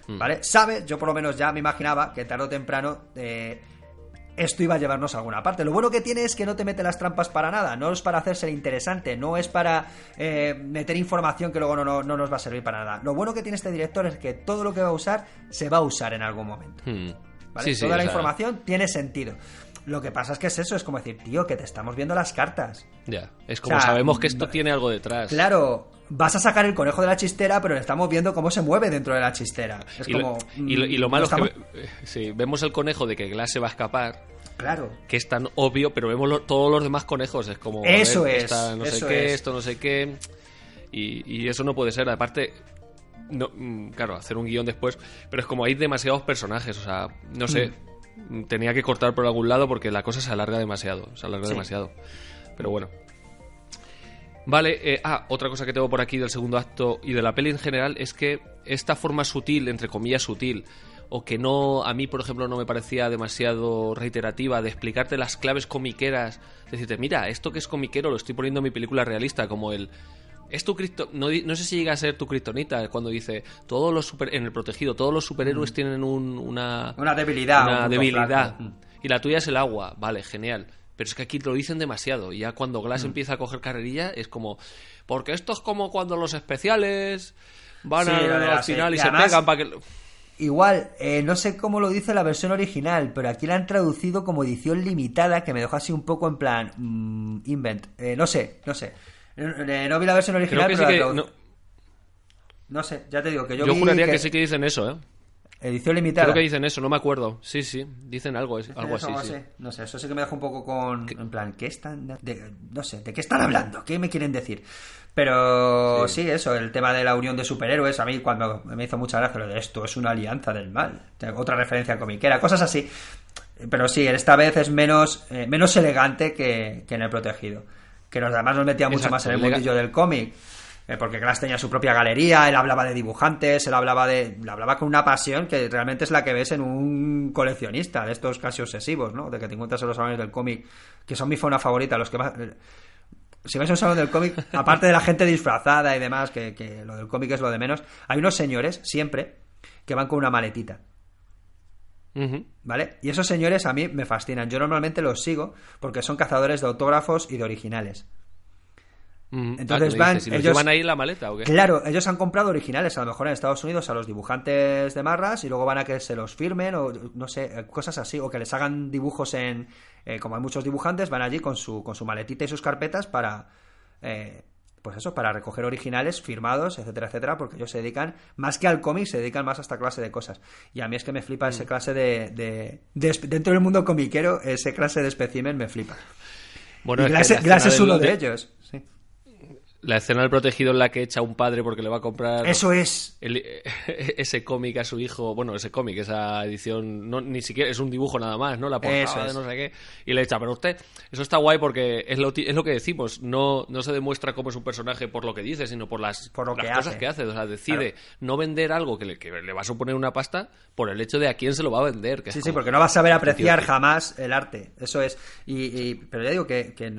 Mm. ¿vale? Sabe, yo por lo menos ya me imaginaba que tarde o temprano eh, esto iba a llevarnos a alguna parte. Lo bueno que tiene es que no te mete las trampas para nada, no es para hacerse interesante, no es para eh, meter información que luego no, no, no nos va a servir para nada. Lo bueno que tiene este director es que todo lo que va a usar se va a usar en algún momento. Hmm. ¿vale? Sí, sí, Toda o la sea, información tiene sentido. Lo que pasa es que es eso, es como decir, tío, que te estamos viendo las cartas. Ya, es como O sea, sabemos que esto tiene algo detrás. Claro, vas a sacar el conejo de la chistera, pero le estamos viendo cómo se mueve dentro de la chistera. Es y, lo, como. y lo- y lo mm, malo es que eh, sí, vemos el conejo de que Glass se va a escapar, Claro. que es tan obvio, pero vemos lo- todos los demás conejos. Es como. Eso ver, es, esta no sé qué, es. esto no sé qué. Y, y eso no puede ser. Aparte, no, mm, claro, hacer un guion después, pero es como hay demasiados personajes, o sea, no sé. Mm. Tenía que cortar por algún lado porque la cosa se alarga demasiado. Se alarga Sí. demasiado. Pero bueno. Vale, eh, ah, otra cosa que tengo por aquí del segundo acto y de la peli en general es que esta forma sutil, entre comillas sutil, o que no, a mí por ejemplo no me parecía demasiado reiterativa, de explicarte las claves comiqueras, decirte, mira, esto que es comiquero lo estoy poniendo en mi película realista, como el es tu cripto no, no, sé si llega a ser tu kriptonita cuando dice todos los super en el protegido todos los superhéroes mm. tienen una una debilidad una debilidad mm. y la tuya es el agua vale genial pero es que aquí lo dicen demasiado y ya cuando Glass mm. empieza a coger carrerilla es como porque esto es como cuando los especiales van al final y, se pegan para que Igual, eh, no sé cómo lo dice la versión original, pero aquí la han traducido como edición limitada, que me dejó así un poco en plan invent. Eh, no sé, no sé. Eh, no vi la versión original, pero no... sé, ya te digo que yo. Yo juraría que... sí que dicen eso, ¿eh? Edición limitada. Creo que dicen eso, no me acuerdo. Sí, sí, dicen algo, algo así. No, sé, no sé, eso sí que me deja un poco con. En plan, ¿qué están.? no sé, ¿de qué están hablando? ¿Qué me quieren decir? Pero sí. eso, el tema de la unión de superhéroes, a mí cuando me hizo mucha gracia lo de esto es una alianza del mal. Otra referencia comiquera, cosas así. Pero sí, esta vez es menos, eh, menos elegante que, que en el protegido que los demás nos metía mucho más en el mundillo del cómic. Eh, porque Glass tenía su propia galería, él hablaba de dibujantes, él hablaba de. hablaba con una pasión que realmente es la que ves en un coleccionista de estos casi obsesivos, ¿no? De que te encuentras en los salones del cómic, que son mi fauna favorita, los que más. Eh, si vais a un salón del cómic, aparte de la gente disfrazada y demás, que, que lo del cómic es lo de menos, hay unos señores, siempre, que van con una maletita. ¿Vale? Y esos señores a mí me fascinan. Yo normalmente los sigo porque son cazadores de autógrafos y de originales. Entonces ah, van. ellos van ahí la maleta o qué? Claro, ellos han comprado originales, a lo mejor en Estados Unidos, a los dibujantes de marras y luego van a que se los firmen o no sé, cosas así, o que les hagan dibujos en. Eh, como hay muchos dibujantes, van allí con su, con su maletita y sus carpetas para. Eh, pues eso, para recoger originales firmados, etcétera, etcétera, porque ellos se dedican, más que al cómic, se dedican más a esta clase de cosas. Y a mí es que me flipa esa mm. clase de, dentro del mundo comiquero, ese clase de espécimen me flipa. Bueno, y Glass, es uno de ellos. Sí. La escena del protegido en la que echa un padre porque le va a comprar. Eso es. ese cómic a su hijo. Bueno, ese cómic, esa edición. No, ni siquiera es un dibujo nada más, ¿no? La portada de no sé qué. Y le echa. Pero usted. Eso está guay porque es lo, es lo que decimos. No, no se demuestra cómo es un personaje por lo que dice, sino por las, por lo que cosas que hace. O sea, decide no vender algo que le, que le va a suponer una pasta por el hecho de a quién se lo va a vender. sí, sí, porque no vas a saber apreciar jamás el arte. Eso es. Y, pero ya digo que, que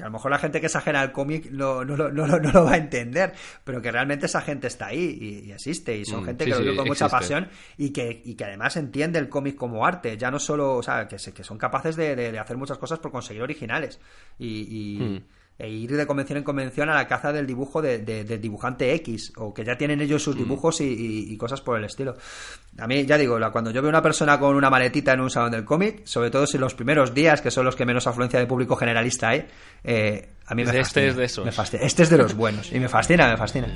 a lo mejor la gente que es ajena al cómic no, no, no, no, lo va a entender, pero que realmente esa gente está ahí y, existe y son mm, gente que lo vive con mucha pasión y que, y que además entiende el cómic como arte, ya no solo, o sea, que, que son capaces de, de, hacer muchas cosas por conseguir originales. Y, mm e ir de convención en convención a la caza del dibujo de, del dibujante X, o que ya tienen ellos sus mm. dibujos y, cosas por el estilo. A mí, ya digo, cuando yo veo una persona con una maletita en un salón del cómic, sobre todo si los primeros días, que son los que menos afluencia de público generalista hay, eh, a mí me este es de esos. Este es de los buenos, y me fascina, me fascina.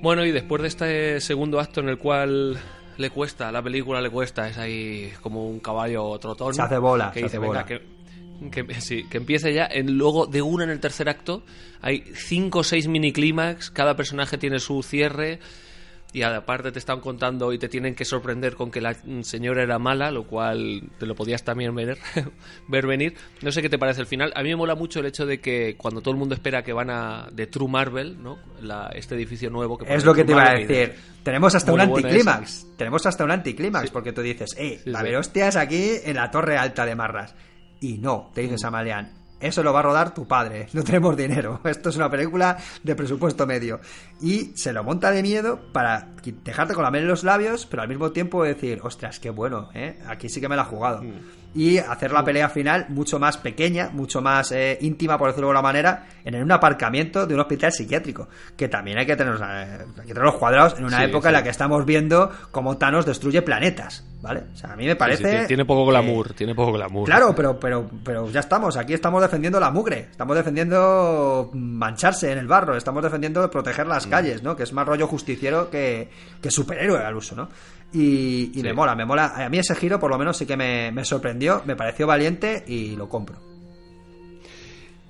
Bueno, y después de este segundo acto en el cual le cuesta, la película le cuesta, es ahí como un caballo trotón. Se hace bola, que se dice, hace "Venga, bola". que, que, sí, que empiece ya. En, luego, de una en el tercer acto, hay cinco o seis mini clímax, cada personaje tiene su cierre. Y aparte te están contando y te tienen que sorprender con que la señora era mala, lo cual te lo podías también ver, ver venir. No sé qué te parece el final. A mí me mola mucho el hecho de que cuando todo el mundo espera que van a de True Marvel, ¿no? La- este edificio nuevo que Es lo que True te iba a Marvel decir. Tenemos hasta un anticlímax. Tenemos hasta un anticlímax porque tú dices, eh, Sí, a haber hostias aquí en la torre alta de Marras. Y no, te Mm. dice Samalian. Eso lo va a rodar tu padre. No tenemos dinero. Esto es una película de presupuesto medio. Y se lo monta de miedo para dejarte con la miel en los labios, pero al mismo tiempo decir, ostras, qué bueno, ¿eh? Aquí sí que me la ha jugado. Mm. Y hacer la pelea final mucho más pequeña, mucho más eh, íntima, por decirlo de alguna manera, en un aparcamiento de un hospital psiquiátrico. Que también hay que tener, hay que tenerlos cuadrados en una Sí, época en la que estamos viendo cómo Thanos destruye planetas. ¿Vale? O sea, a mí me parece. sí, tiene- poco eh, glamour, tiene poco glamour. Claro, pero, pero, pero ya estamos. Aquí estamos defendiendo la mugre. Estamos defendiendo mancharse en el barro. Estamos defendiendo proteger las Mm. calles, ¿no? Que es más rollo justiciero que, que superhéroe al uso, ¿no? Y, y Sí. me mola, me mola. A mí ese giro, por lo menos, sí que me, me sorprendió. Me pareció valiente y lo compro.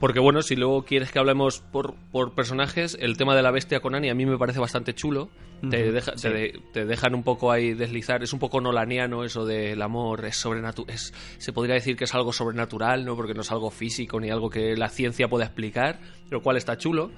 Porque bueno, si luego quieres que hablemos por, por personajes, el tema de la bestia con Annie a mí me parece bastante chulo. te, deja- te, de- te dejan un poco ahí deslizar. Es un poco nolaniano eso del amor, es sobrenatural. Se podría decir que es algo sobrenatural, ¿no? Porque no es algo físico ni algo que la ciencia pueda explicar, lo cual está chulo.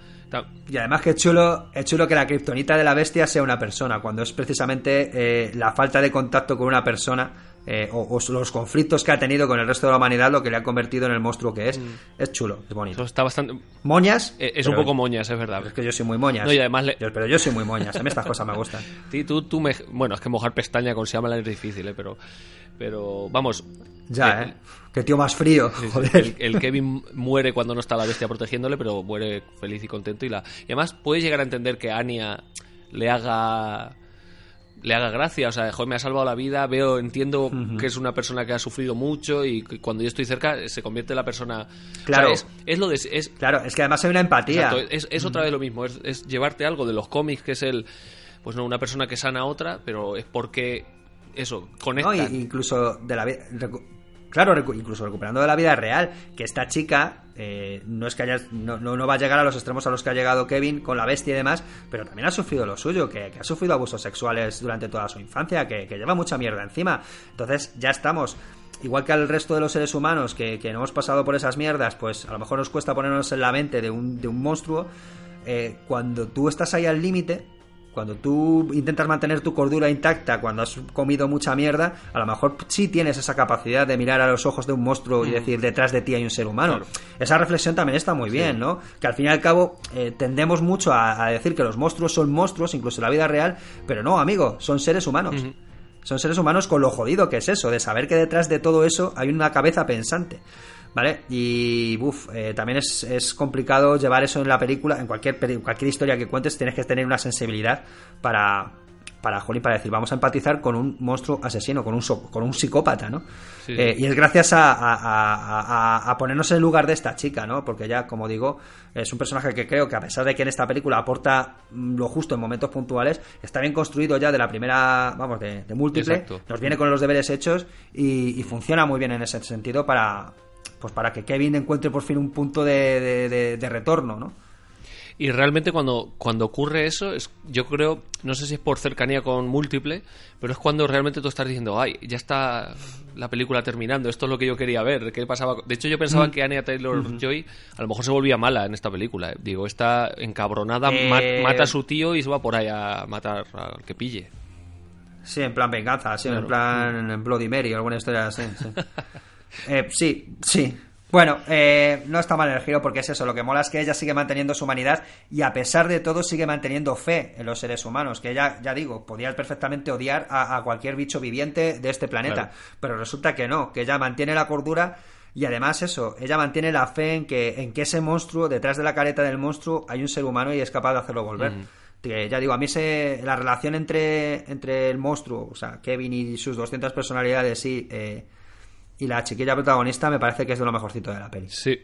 Y además que es chulo, es chulo que la kriptonita de la bestia sea una persona, cuando es precisamente eh, la falta de contacto con una persona eh, o, o los conflictos que ha tenido con el resto de la humanidad lo que le ha convertido en el monstruo que es. Es chulo, es bonito. Eso está bastante. Moñas. eh, Es un poco moñas, es verdad. Es que yo soy muy moñas. No, y además le- Yo- pero yo soy muy moñas. A mí estas cosas me gustan. Sí, tú, tú me... Bueno, es que mojar pestaña con Shyamalan es difícil, ¿eh? Pero, pero vamos. Ya, eh, ¿eh? Qué tío más frío. Joder. El, el Kevin muere cuando no está la bestia protegiéndole, pero muere feliz y contento. Y, la, y además puedes llegar a entender que Anya le haga le haga gracia, o sea, joder, me ha salvado la vida, veo, entiendo que es una persona que ha sufrido mucho y que cuando yo estoy cerca se convierte en la persona... Claro. O sea, es, es lo de... Es, Claro, es que además hay una empatía. exacto, es, es otra vez lo mismo, es, es llevarte algo de los cómics, que es el... Pues no, una persona que sana a otra, pero es porque... Eso, ¿no? conecta. Y- incluso de la Claro, recu- incluso recuperando de la vida real, que esta chica eh, no es que haya, no, no, no va a llegar a los extremos a los que ha llegado Kevin con la bestia y demás, pero también ha sufrido lo suyo, que, ha sufrido abusos sexuales durante toda su infancia, que, que lleva mucha mierda encima. Entonces ya estamos. Igual que al resto de los seres humanos que, que no hemos pasado por esas mierdas, pues a lo mejor nos cuesta ponernos en la mente de un, de un monstruo. eh, cuando tú estás ahí al límite, cuando tú intentas mantener tu cordura intacta cuando has comido mucha mierda, a lo mejor sí tienes esa capacidad de mirar a los ojos de un monstruo y decir detrás de ti hay un ser humano. Claro. Esa reflexión también está muy bien, ¿no? Que al fin y al cabo eh, tendemos mucho a, a decir que los monstruos son monstruos, incluso en la vida real, pero no, amigo, son seres humanos. Son seres humanos con lo jodido que es eso, de saber que detrás de todo eso hay una cabeza pensante. ¿Vale? Y uf, eh, también es, es complicado llevar eso en la película, en cualquier, cualquier historia que cuentes, tienes que tener una sensibilidad para, para, jolín, para decir, vamos a empatizar con un monstruo asesino, con un, so- con un psicópata, ¿no? Sí. Eh, y es gracias a, a- a- a- a ponernos en el lugar de esta chica, ¿no? Porque ya, como digo, es un personaje que creo que a pesar de que en esta película aporta mm, lo justo en momentos puntuales, está bien construido ya de la primera, vamos, de, de múltiple, Exacto. nos viene con los deberes hechos y, y funciona muy bien en ese sentido para pues para que Kevin encuentre por fin un punto de, de- de- de retorno, ¿no? Y realmente cuando, cuando ocurre eso, es, yo creo, no sé si es por cercanía con múltiple, pero es cuando realmente tú estás diciendo, ay, ya está la película terminando, esto es lo que yo quería ver, ¿qué pasaba? De hecho, yo pensaba Mm. que Anya Taylor-Joy a lo mejor se volvía mala en esta película. eh. Digo, está encabronada, Eh, ma- mata a su tío y se va por ahí a matar al que pille. Sí, en plan venganza, sí, Claro. en plan Bloody Mary alguna historia así. Sí, Eh, sí, sí. Bueno, eh, no está mal el giro porque es eso, lo que mola es que ella sigue manteniendo su humanidad y a pesar de todo sigue manteniendo fe en los seres humanos, que ella, ya digo, podía perfectamente odiar a, a cualquier bicho viviente de este planeta, Claro. pero resulta que no, que ella mantiene la cordura y además eso, ella mantiene la fe en que, en que ese monstruo, detrás de la careta del monstruo, hay un ser humano y es capaz de hacerlo volver. Que ya digo, a mí se, la relación entre, entre el monstruo, o sea, Kevin y sus 200 personalidades y, eh, y la chiquilla protagonista me parece que es de lo mejorcito de la peli. Sí.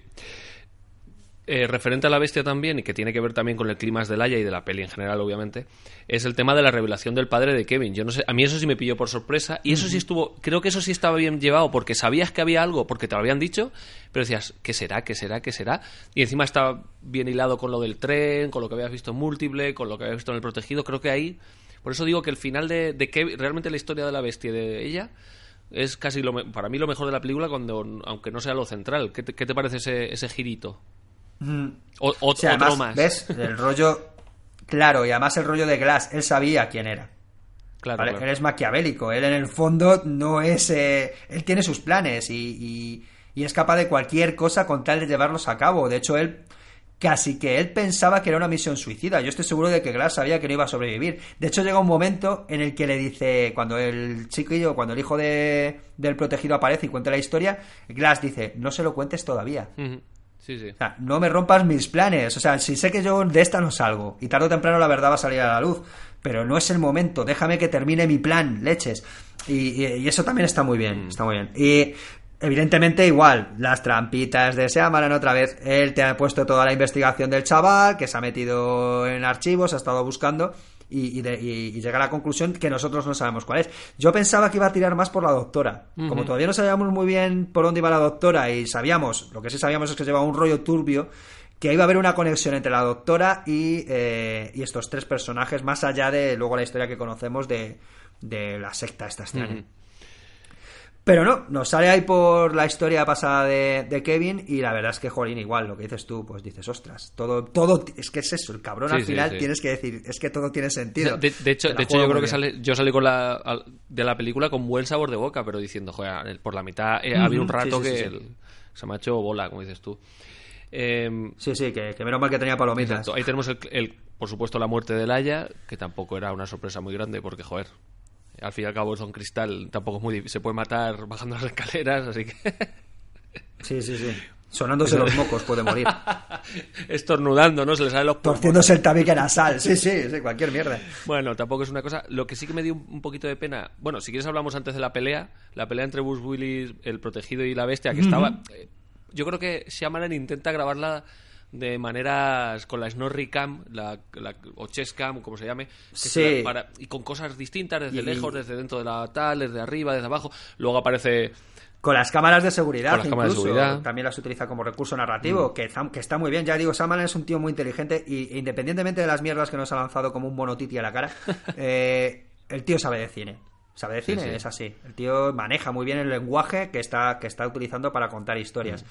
eh, referente a la bestia también, y que tiene que ver también con el clima de Laia y de la peli en general, obviamente, es el tema de la revelación del padre de Kevin. Yo no sé, a mí eso sí me pilló por sorpresa, y eso sí estuvo, creo que eso sí estaba bien llevado, porque sabías que había algo, porque te lo habían dicho, pero decías, ¿qué será? ¿Qué será? ¿Qué será? Y encima estaba bien hilado con lo del tren, con lo que habías visto en Múltiple, con lo que habías visto en el protegido, creo que ahí, por eso digo que el final de, de Kevin, realmente la historia de la bestia de ella, es casi lo para mí lo mejor de la película cuando aunque no sea lo central qué te, qué te parece ese, ese girito o, otro más. ¿Ves? El rollo. Claro, y además el rollo de Glass, él sabía quién era. Claro, Él es maquiavélico, él en el fondo no es. Eh, él tiene sus planes y, y, es capaz de cualquier cosa con tal de llevarlos a cabo. De hecho, él casi que él pensaba que era una misión suicida. Yo estoy seguro de que Glass sabía que no iba a sobrevivir. De hecho, llega un momento en el que le dice, cuando el chiquillo, cuando el hijo de, del protegido aparece y cuenta la historia, Glass dice, no se lo cuentes todavía. O sea, no me rompas mis planes. O sea, si sé que yo de esta no salgo y tarde o temprano la verdad va a salir a la luz, pero no es el momento. Déjame que termine mi plan, leches. Y, eso también está muy bien, mm. está muy bien. Y evidentemente igual, las trampitas de Seamaran otra vez. Él te ha puesto toda la investigación del chaval, que se ha metido en archivos, ha estado buscando y, llega a la conclusión que nosotros no sabemos cuál es. Yo pensaba que iba a tirar más por la doctora. Como todavía no sabíamos muy bien por dónde iba la doctora y sabíamos, lo que sí sabíamos es que llevaba un rollo turbio, que iba a haber una conexión entre la doctora y, eh, estos tres personajes, más allá de luego la historia que conocemos de, la secta esta extraña. Pero no, nos sale ahí por la historia pasada de, Kevin y la verdad es que, Jolín, igual, lo que dices tú, pues dices, ostras, todo, todo, es que es eso, el cabrón al final tienes que decir, es que todo tiene sentido. De, hecho, de hecho yo creo que sale, yo salí con la, de la película con buen sabor de boca, pero diciendo, joder, por la mitad eh, había un rato que se me ha hecho bola, como dices tú. Em, sí, sí, que, menos mal que tenía palomitas. Ahí tenemos, el, por supuesto, la muerte de Laia, que tampoco era una sorpresa muy grande, porque, joder, al fin y al cabo es un cristal, tampoco es muy difícil. Se puede matar bajando las escaleras, así que. sí, sí, sí. Sonándose los mocos puede morir. Estornudando, ¿no? Se le sale los Torciéndose el tabique nasal. Sí, sí, sí, cualquier mierda. Bueno, tampoco es una cosa. Lo que sí que me dio un poquito de pena. Bueno, si quieres hablamos antes de la pelea. La pelea entre Bruce Willis, el protegido y la bestia, que estaba. Eh, yo creo que Shyamalan intenta grabarla de maneras con la Snorri Cam, la, o Chess Cam, como se llame, y con cosas distintas, desde lejos, desde dentro de la tal, desde arriba, desde abajo. Luego aparece con las cámaras de seguridad, incluso, también las utiliza como recurso narrativo, mm. que, que, está muy bien. Ya digo, Saman es un tío muy inteligente y independientemente de las mierdas que nos ha lanzado como un monotiti a la cara, eh, el tío sabe de cine. Sabe de cine, es así. El tío maneja muy bien el lenguaje que está, que está utilizando para contar historias. Mm.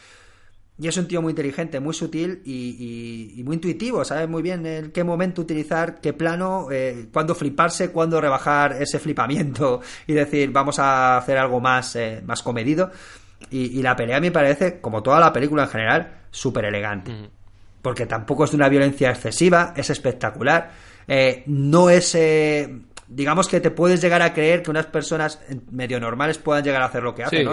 Y es un tío muy inteligente, muy sutil y, muy intuitivo, sabe muy bien en qué momento utilizar, qué plano, eh, cuándo fliparse, cuándo rebajar ese flipamiento y decir vamos a hacer algo más, eh, más comedido. Y, la pelea me parece, como toda la película en general, súper elegante. Porque tampoco es de una violencia excesiva, es espectacular. Eh, no es digamos que te puedes llegar a creer que unas personas medio normales puedan llegar a hacer lo que hacen, ¿no?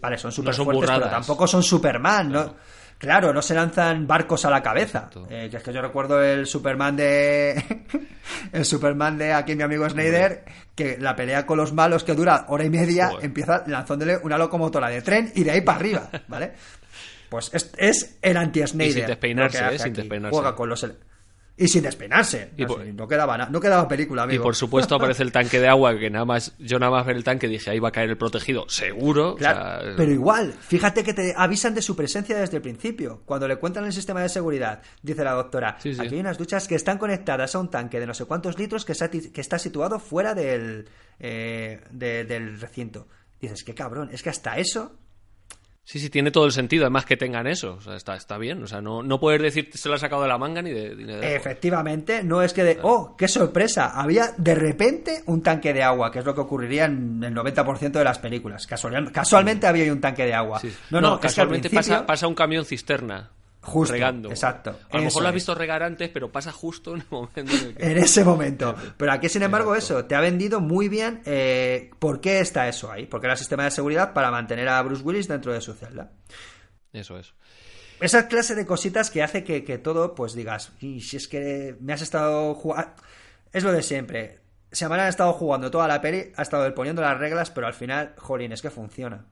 vale, son súper fuertes, pero tampoco son Superman, ¿no? Claro, no se lanzan barcos a la cabeza. Eh, es que yo recuerdo el Superman de. el Superman de aquí, mi amigo Snyder, que la pelea con los malos que dura hora y media empieza lanzándole una locomotora de tren y de ahí para arriba, ¿vale? Pues es, es el anti-Snyder. sin despeinarse, ¿eh? Sin despeinarse. Juega con los y sin despeinarse. no, quedaba no quedaba película, amigo. Y por supuesto aparece el tanque de agua, que nada más, yo nada más ver el tanque dije, ahí va a caer el protegido, seguro. pero igual, fíjate que te avisan de su presencia desde el principio. Cuando le cuentan el sistema de seguridad, dice la doctora, aquí hay unas duchas que están conectadas a un tanque de no sé cuántos litros que, está, situado fuera del, eh, del recinto. Dices, qué cabrón, es que hasta eso Sí, sí, tiene todo el sentido, además que tengan eso. O sea, está, está bien. O sea, no, no puedes decir se lo ha sacado de la manga ni de. Efectivamente, no es que de. ¡Oh, qué sorpresa! Había de repente un tanque de agua, que es lo que ocurriría en el 90% de las películas. casualmente había un tanque de agua. No, no, casualmente pasa, pasa un camión cisterna. Justo, regando. Exacto. A lo mejor lo has visto regar antes, pero pasa justo en el momento. En, ese momento. Pero aquí, sin embargo, eso te ha vendido muy bien eh, por qué está eso ahí. Porque era el sistema de seguridad para mantener a Bruce Willis dentro de su celda. Eso es. Esa clase de cositas que hace que, todo, pues digas, y si es que me has estado jugando. Es lo de siempre. Se me han estado jugando toda la peli, ha estado poniendo las reglas, pero al final, jolín, es que funciona.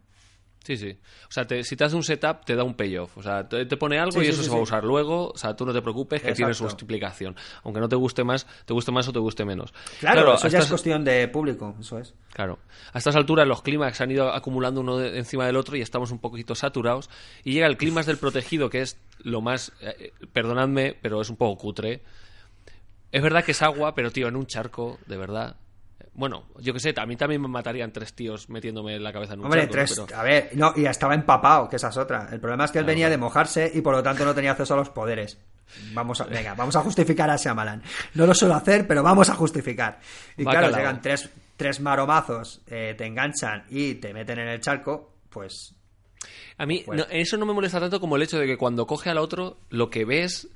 Sí, sí. O sea, te- si te hace un setup, te da un payoff. O sea, te, te pone algo Sí, y sí, eso sí, se va a usar luego. O sea, tú no te preocupes que tiene su Exacto. explicación. Aunque no te guste más, te guste más o te guste menos. Claro, eso a ya es cuestión de público, eso es. Claro. A estas alturas los clímax han ido acumulando uno de- encima del otro y estamos un poquito saturados. Y llega el clímax del protegido, que es lo más... eh, perdonadme, pero es un poco cutre. Es verdad que es agua, pero tío, en un charco, de verdad... Bueno, yo que sé, a mí también me matarían tres tíos metiéndome la cabeza en un Hombre, tres. Pero- A ver, no, y estaba empapado, que esa es otra. El problema es que él venía de mojarse y por lo tanto no tenía acceso a los poderes. Vamos a, venga, vamos a justificar a Shyamalan. No lo suelo hacer, pero vamos a justificar. Y claro, llegan tres, tres maromazos, eh, te enganchan y te meten en el charco, pues A mí Bueno. no- eso no me molesta tanto como el hecho de que cuando coge al otro, lo que ves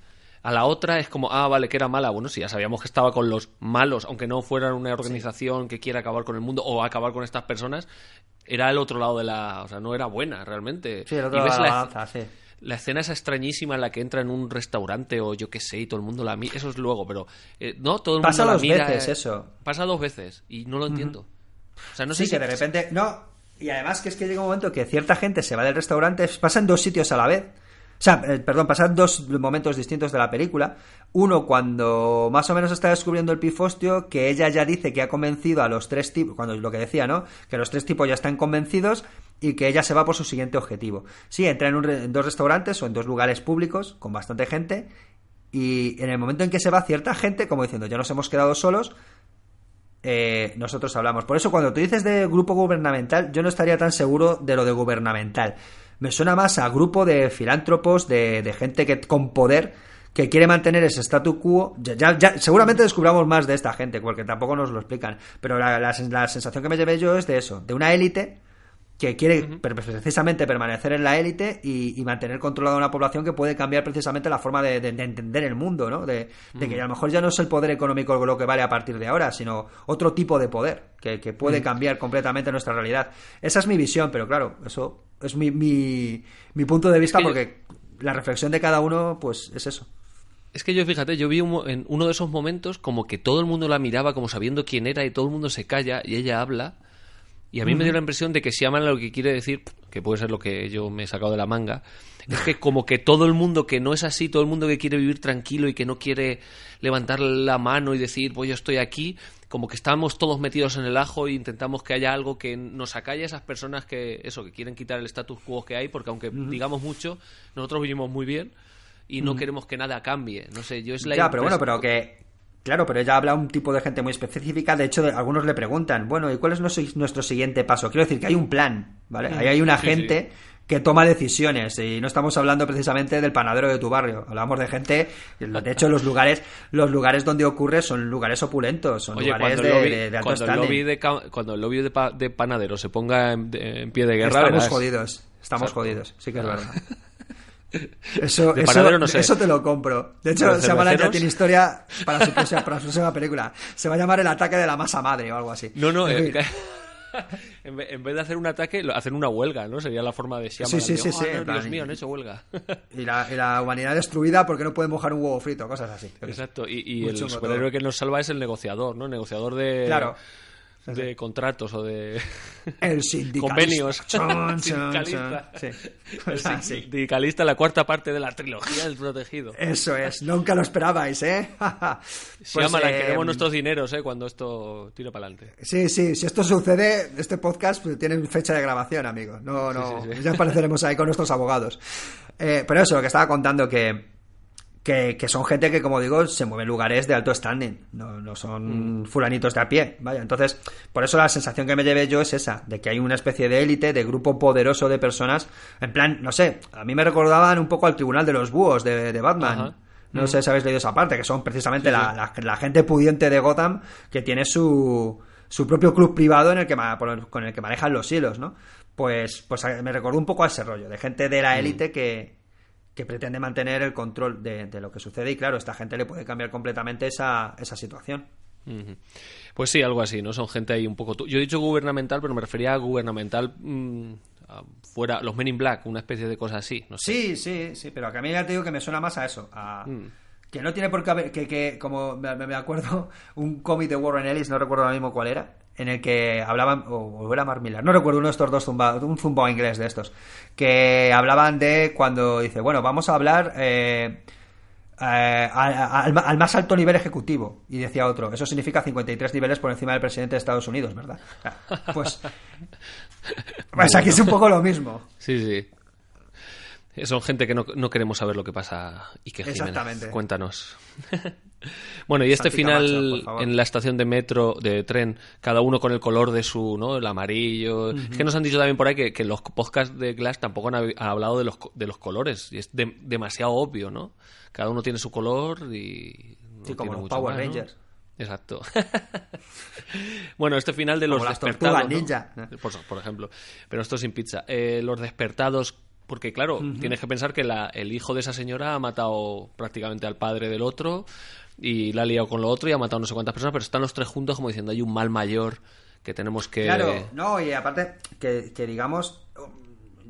a la otra es como, ah, vale, que era mala. Bueno, sí, ya sabíamos que estaba con los malos, aunque no fueran una organización que quiera acabar con el mundo o acabar con estas personas, era el otro lado de la... O sea, no era buena realmente. Sí, el otro Y lado ves de la la, sí. la escena esa extrañísima en la que entra en un restaurante o yo qué sé y todo el mundo la mira. Eso es luego, pero... eh, no, todo el Pasa mundo la dos mira, veces eh, eso. Pasa dos veces y no lo entiendo. O sea, no sé sí, si... que de repente. No, y además que es que llega un momento que cierta gente se va del restaurante, pasan dos sitios a la vez. O sea, eh, perdón, pasan dos momentos distintos de la película. Uno cuando más o menos está descubriendo el pifostio, que ella ya dice que ha convencido a los tres tipos, cuando lo que decía, ¿no? Que los tres tipos ya están convencidos y que ella se va por su siguiente objetivo. Sí, entra en, un re- en dos restaurantes o en dos lugares públicos con bastante gente y en el momento en que se va cierta gente, como diciendo, ya nos hemos quedado solos, eh, nosotros hablamos. Por eso cuando tú dices de grupo gubernamental, yo no estaría tan seguro de lo de gubernamental. Me suena más a grupo de filántropos, de, de gente que con poder que quiere mantener ese statu quo. Ya, ya- ya- seguramente descubramos más de esta gente, porque tampoco nos lo explican. Pero la, la- la sensación que me llevé yo es de eso, de una élite que quiere precisamente permanecer en la élite y, y mantener controlada una población que puede cambiar precisamente la forma de, de- de entender el mundo, ¿no? De, de que a lo mejor ya no es el poder económico lo que vale a partir de ahora, sino otro tipo de poder que, que puede cambiar completamente nuestra realidad. Esa es mi visión, pero claro, eso es mi, mi, mi punto de vista Es que yo- porque la reflexión de cada uno, pues es eso. Es que yo, fíjate, yo vi un en uno de esos momentos como que todo el mundo la miraba como sabiendo quién era y todo el mundo se calla y ella habla. Y a mí me dio la impresión de que si aman lo que quiere decir, que puede ser lo que yo me he sacado de la manga, es que como que todo el mundo que no es así, todo el mundo que quiere vivir tranquilo y que no quiere levantar la mano y decir, pues yo estoy aquí, como que estamos todos metidos en el ajo e intentamos que haya algo que nos acalle a esas personas que, eso, que quieren quitar el status quo que hay, porque aunque digamos mucho, nosotros vivimos muy bien y no queremos que nada cambie. No sé, yo es la Ya, pero bueno, pero que. Claro, pero ella habla a un tipo de gente muy específica. De hecho, algunos le preguntan, bueno, ¿y cuál es nuestro, nuestro siguiente paso? Quiero decir que hay un plan, ¿vale? Ahí hay una Sí, gente que toma decisiones y no estamos hablando precisamente del panadero de tu barrio. Hablamos de gente, de hecho, los lugares, los lugares donde ocurre son lugares opulentos, son Oye, lugares de, lobby, de- de alto cuando el standing. lobby de, cuando el lobby de, pa- de panadero se ponga en, pie de guerra, Estamos verás. jodidos, estamos jodidos, sí que es verdad. Eso, De eso, panadero no sé. eso te lo compro. De hecho, ¿De Shyamalan ya tiene historia para su, próxima, para su próxima película. Se va a llamar El ataque de la masa madre o algo así. No, no, En eh, en, vez, de hacer un ataque, hacen una huelga, ¿no? Sería la forma de Shyamalan. Sí, sí, sí, "Oh, sí, no, Dios mío, han hecho huelga. y, la, y la humanidad destruida porque no puede mojar un huevo frito, cosas así. Exacto, y, y el superhéroe que nos salva es el negociador, ¿no? El negociador de, Claro. De contratos o de El sindicalista. convenios. Chon, chon, Sindicalista. chon. Sí. El Ah, sindicalista, la cuarta parte de la trilogía del protegido. Eso es, nunca lo esperabais, ¿eh? Pues, Shyamalan, eh, queremos nuestros dineros, ¿eh? Cuando esto tire para adelante. Sí, sí, si esto sucede, este podcast pues, tiene fecha de grabación, amigo. No, no, Sí, sí, sí. ya apareceremos ahí con nuestros abogados. Eh, pero eso, lo que estaba contando, que, que, que son gente que, como digo, se mueve en lugares de alto standing, no, no son fulanitos de a pie, vaya. Entonces, por eso la sensación que me llevé yo es esa, de que hay una especie de élite, de grupo poderoso de personas, en plan, no sé, a mí me recordaban un poco al Tribunal de los Búhos de, de Batman. Ajá. No sé si habéis leído esa parte, que son precisamente la, la- la gente pudiente de Gotham que tiene su, su propio club privado en el que con el que manejan los hilos, ¿no? Pues, pues me recordó un poco a ese rollo, de gente de la élite que, que pretende mantener el control de, de lo que sucede y claro, esta gente le puede cambiar completamente esa, esa situación. Pues sí, algo así, ¿no? Son gente ahí un poco... Yo he dicho gubernamental, pero me refería a gubernamental mm, a- fuera... Los Men in Black, una especie de cosa así, no sé. Sí, sí, sí, pero a mí ya te digo que me suena más a eso, a... Mm. Que no tiene por qué haber, que, que como me, me acuerdo, un cómic de Warren Ellis, no recuerdo ahora mismo cuál era, en el que hablaban, o, era Mark no recuerdo uno de estos dos zumbados, un zumbao inglés de estos, que hablaban de cuando dice, bueno, vamos a hablar eh, eh, al, más alto nivel ejecutivo. Y decía otro, eso significa 53 niveles por encima del presidente de Estados Unidos, ¿verdad? Pues, pues aquí es un poco lo mismo. Sí, sí. Son gente que no, no queremos saber lo que pasa y que Exactamente. Cuéntanos. bueno, y este final en la estación de metro, de tren, cada uno con el color de su, ¿no? El amarillo. Es que nos han dicho también por ahí que, que los podcasts de Glass tampoco han, hablado de los, de los colores. Y es demasiado obvio, ¿no? Cada uno tiene su color y. sí, como los Power Rangers. Exacto. bueno, este final de los despertados. ninja. Por, ejemplo. Pero esto sin pizza. Eh, los despertados porque, claro, tienes que pensar que el hijo de esa señora ha matado prácticamente al padre del otro y la ha liado con lo otro y ha matado no sé cuántas personas, pero están los tres juntos como diciendo hay un mal mayor que tenemos que. Claro, no, y aparte, que, digamos,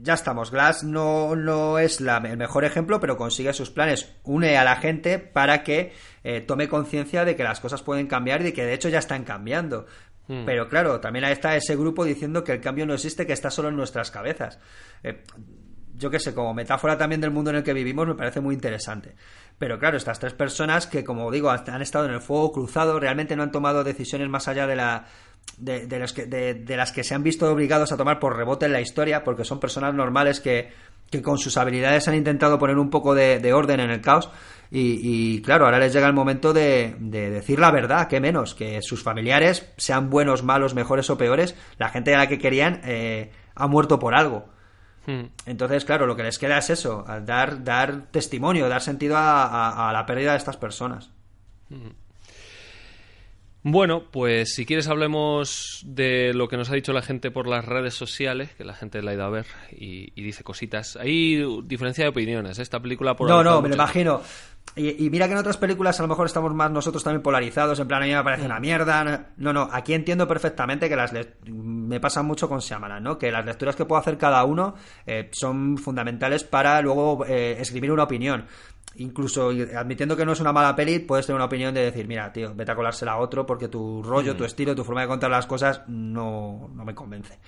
ya estamos. Glass no, no es el mejor ejemplo, pero consigue sus planes. Une a la gente para que eh, tome conciencia de que las cosas pueden cambiar y de que de hecho ya están cambiando. Hmm. Pero claro, también está ese grupo diciendo que el cambio no existe, que está solo en nuestras cabezas. Eh, yo qué sé, como metáfora también del mundo en el que vivimos, me parece muy interesante. Pero claro, estas tres personas que, como digo, han estado en el fuego cruzado, realmente no han tomado decisiones más allá de la. De, que, de, las que se han visto obligados a tomar por rebote en la historia, porque son personas normales que, que con sus habilidades han intentado poner un poco de, orden en el caos. Y, claro, ahora les llega el momento de, decir la verdad, que menos, que sus familiares, sean buenos, malos, mejores o peores, la gente a la que querían eh, ha muerto por algo. Hmm. Entonces, claro, lo que les queda es eso, dar, dar testimonio, dar sentido a, la pérdida de estas personas. Hmm. Bueno, pues si quieres hablemos de lo que nos ha dicho la gente por las redes sociales, que la gente la ha ido a ver y, dice cositas. Hay diferencia de opiniones. ¿eh? Esta película por No, no, me lo imagino. Y, mira que en otras películas a lo mejor estamos más nosotros también polarizados, en plan a mí me parece una mm. mierda. No, no, aquí entiendo perfectamente que las me pasa mucho con Shyamalan, ¿no? Que las lecturas que puedo hacer cada uno eh, son fundamentales para luego eh, escribir una opinión. Incluso admitiendo que no es una mala peli, puedes tener una opinión de decir, mira, tío, vete a colársela a otro porque tu rollo, mm. tu estilo, tu forma de contar las cosas no, no me convence.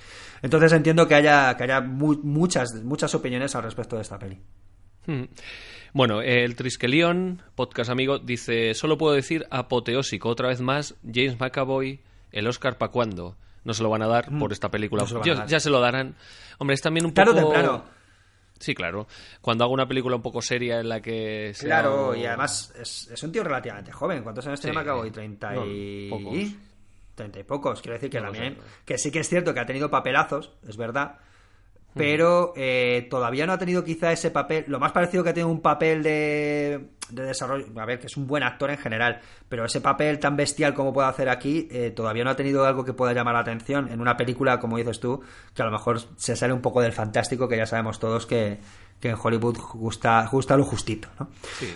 Entonces entiendo que haya, que haya muchas, muchas opiniones al respecto de esta peli. Mm. Bueno, el Triskelion, podcast amigo, dice: Solo puedo decir apoteósico. Otra vez más, James McAvoy, el Oscar para cuándo. No se lo van a dar mm. por esta película. ya se lo darán. Hombre, es también un poco. temprano. Sí, claro. Cuando hago una película un poco seria en la que. Claro, y además es, un tío relativamente joven. ¿Cuántos años tiene McAvoy? ¿30 y. pocos. Treinta y pocos. Quiero decir que también. Que sí que es cierto que ha tenido papelazos, es verdad pero eh, todavía no ha tenido quizá ese papel, lo más parecido que ha tenido un papel de, desarrollo, a ver, que es un buen actor en general, pero ese papel tan bestial como puede hacer aquí, eh, todavía no ha tenido algo que pueda llamar la atención en una película, como dices tú, que a lo mejor se sale un poco del fantástico, que ya sabemos todos que, en Hollywood gusta, gusta lo justito, ¿no?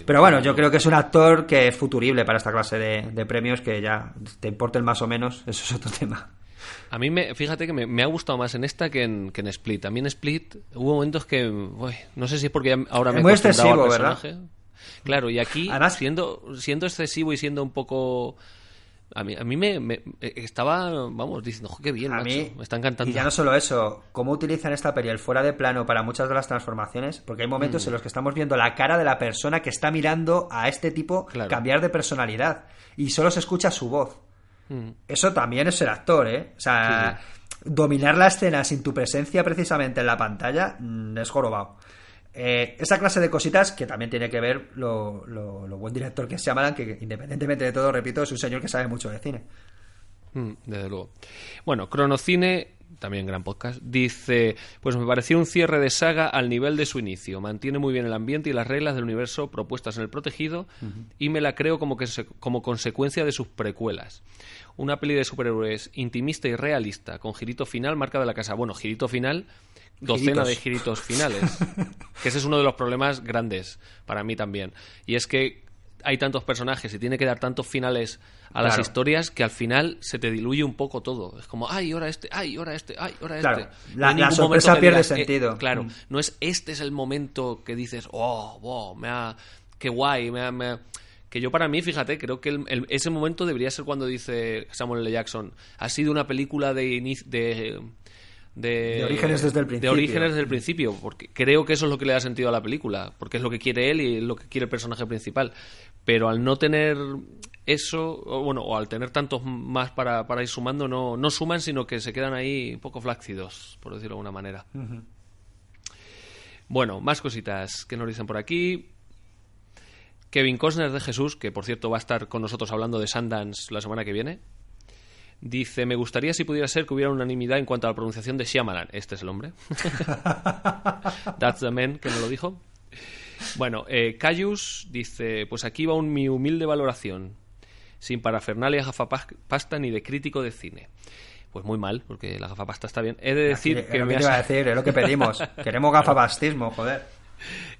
pero bueno, yo creo que es un actor que es futurible para esta clase de, de premios, que ya te importen más o menos, eso es otro tema. A mí, me, fíjate que me, ha gustado más en esta que en, que en Split. A mí en Split hubo momentos que, no sé si es porque ahora me he acostumbrado al personaje. Claro, y aquí, siendo, siendo excesivo y siendo un poco... A mí, a mí me, estaba, vamos, diciendo, qué bien, a mí, me está encantando. Y ya no solo eso, cómo utilizan esta peli el fuera de plano para muchas de las transformaciones, porque hay momentos mm. en los que estamos viendo la cara de la persona que está mirando a este tipo cambiar de personalidad y solo se escucha su voz. Mm. Eso también es ser actor, ¿eh? O sea, dominar la escena sin tu presencia precisamente en la pantalla mm, es jorobado. Eh, esa clase de cositas que también tiene que ver lo, buen director que se llama, que independientemente de todo, repito, es un señor que sabe mucho de cine. Mm, desde luego. Bueno, Cronocine, también gran podcast, dice, pues me pareció un cierre de saga al nivel de su inicio. Mantiene muy bien el ambiente y las reglas del universo propuestas en el protegido y me la creo como, que como consecuencia de sus precuelas una peli de superhéroes intimista y realista, con girito final, marca de la casa. Bueno, girito final, docena de giritos finales. que ese es uno de los problemas grandes para mí también. Y es que hay tantos personajes y tiene que dar tantos finales a las historias que al final se te diluye un poco todo. Es como, ay, ahora este, ay, ahora este, ay, ahora este. La, sorpresa pierde eh, sentido. claro, mm. no es este es el momento que dices, oh, wow, me ha, qué guay, me ha que yo para mí, fíjate, creo que el- el- ese momento debería ser cuando dice Samuel L. Jackson, ha sido una película de... de de, De orígenes desde el De principio. orígenes desde el principio, porque creo que eso es lo que le da sentido a la película, porque es lo que quiere él y es lo que quiere el personaje principal. Pero al no tener eso, o bueno, o al tener tantos más para, para ir sumando, no, no suman, sino que se quedan ahí un poco flácidos, por decirlo de alguna manera. Bueno, más cositas que nos dicen por aquí. Kevin Costner de Jesús, que por cierto va a estar con nosotros hablando de Sundance la semana que viene. Dice, me gustaría si pudiera ser que hubiera unanimidad en cuanto a la pronunciación de Shyamalan. Este es el hombre. That's the man que me lo dijo. Bueno, eh, Cayus dice, pues aquí va un, mi humilde valoración. Sin parafernalia gafapasta ni de crítico de cine. Pues muy mal, porque la gafapasta está bien. He de decir Es que lo me que te iba a decir, es lo que pedimos. Queremos gafapastismo, joder.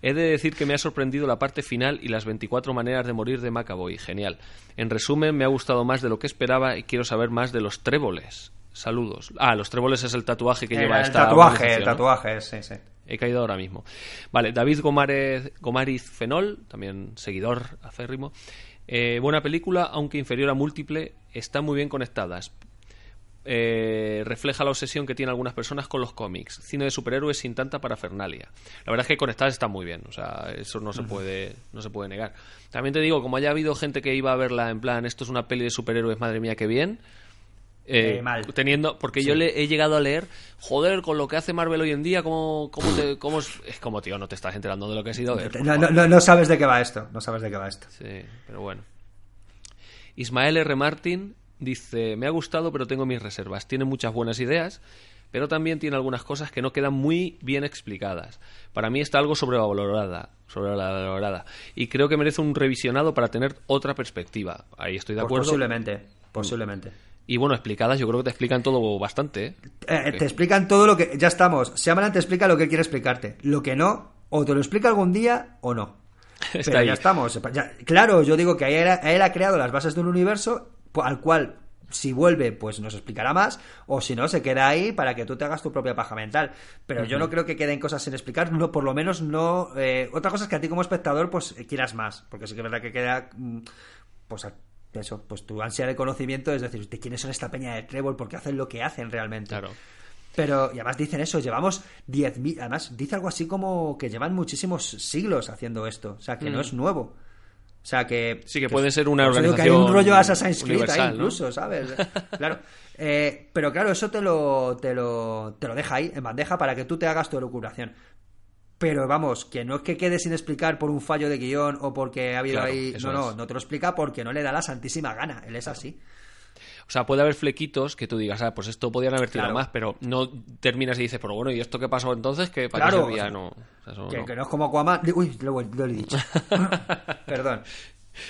He de decir que me ha sorprendido la parte final y las 24 maneras de morir de Macaboy. Genial. En resumen, me ha gustado más de lo que esperaba y quiero saber más de los tréboles. Saludos. Ah, los tréboles es el tatuaje que lleva el esta tatuaje, el tatuaje, sí, sí. He caído ahora mismo. Vale, David Gomárez, Gomariz Fenol, también seguidor acérrimo. Eh, buena película, aunque inferior a múltiple, están muy bien conectadas. Eh, refleja la obsesión que tienen algunas personas con los cómics. Cine de superhéroes sin tanta parafernalia. La verdad es que conectadas están muy bien, o sea, eso no se puede, no se puede negar. También te digo, como haya habido gente que iba a verla en plan, esto es una peli de superhéroes, madre mía, qué bien. eh, Eh, mal. Teniendo, porque yo le he llegado a leer, joder, con lo que hace Marvel hoy en día, ¿cómo, cómo te, cómo es? es como, tío, no te estás enterando de lo que has ido a ver. por No, favor. no, no, no sabes de qué va esto, no sabes de qué va esto. Sí, pero bueno. Ismael R. Martin dice, me ha gustado pero tengo mis reservas. Tiene muchas buenas ideas, pero también tiene algunas cosas que no quedan muy bien explicadas. Para mí está algo sobrevalorada, sobrevalorada. Y creo que merece un revisionado para tener otra perspectiva. Ahí estoy de acuerdo. posiblemente, posiblemente. Y bueno, explicadas, yo creo que te explican todo bastante. ¿eh? Eh, te explican todo lo que. Ya estamos. Shyamalan te explica lo que quiere explicarte. Lo que no, o te lo explica algún día o no. Está Pero ahí. ya estamos. Ya- claro, yo digo que era- él ha creado las bases de un universo al cual, si vuelve, pues nos explicará más. O si no, se queda ahí para que tú te hagas tu propia paja mental. Pero yo no creo que queden cosas sin explicar. No, por lo menos no. eh, otra cosa es que a ti como espectador, pues eh, quieras más. Porque sí que es verdad que queda. mm, Pues eso, pues tu ansia de conocimiento es decir, ¿de quiénes son esta peña de Trevor? ¿Por qué hacen lo que hacen realmente? Claro. Pero, y además dicen eso, llevamos 10.000, además dice algo así como que llevan muchísimos siglos haciendo esto, o sea, que no es nuevo. O sea, que... Sí, que puede ser una eso digo que hay organización un rollo Assassin's Creed ahí ¿no? incluso, ¿sabes? claro. Eh, pero claro, eso te lo, te, lo, te lo deja ahí, en bandeja, para que tú te hagas tu elucubración. Pero vamos, que no es que quede sin explicar por un fallo de guion o porque ha habido Claro, ahí... No, no, es. no te lo explica porque no le da la santísima gana, él es así. O sea, puede haber flequitos que tú digas, ah, pues esto podían haber tirado Claro. más, pero no terminas y dices, pero bueno, ¿y esto qué pasó entonces? ¿Qué para Claro, qué servía? o sea, No, o sea, eso Que, no. que no es como Aquaman... Uy, lo, lo he dicho. Perdón.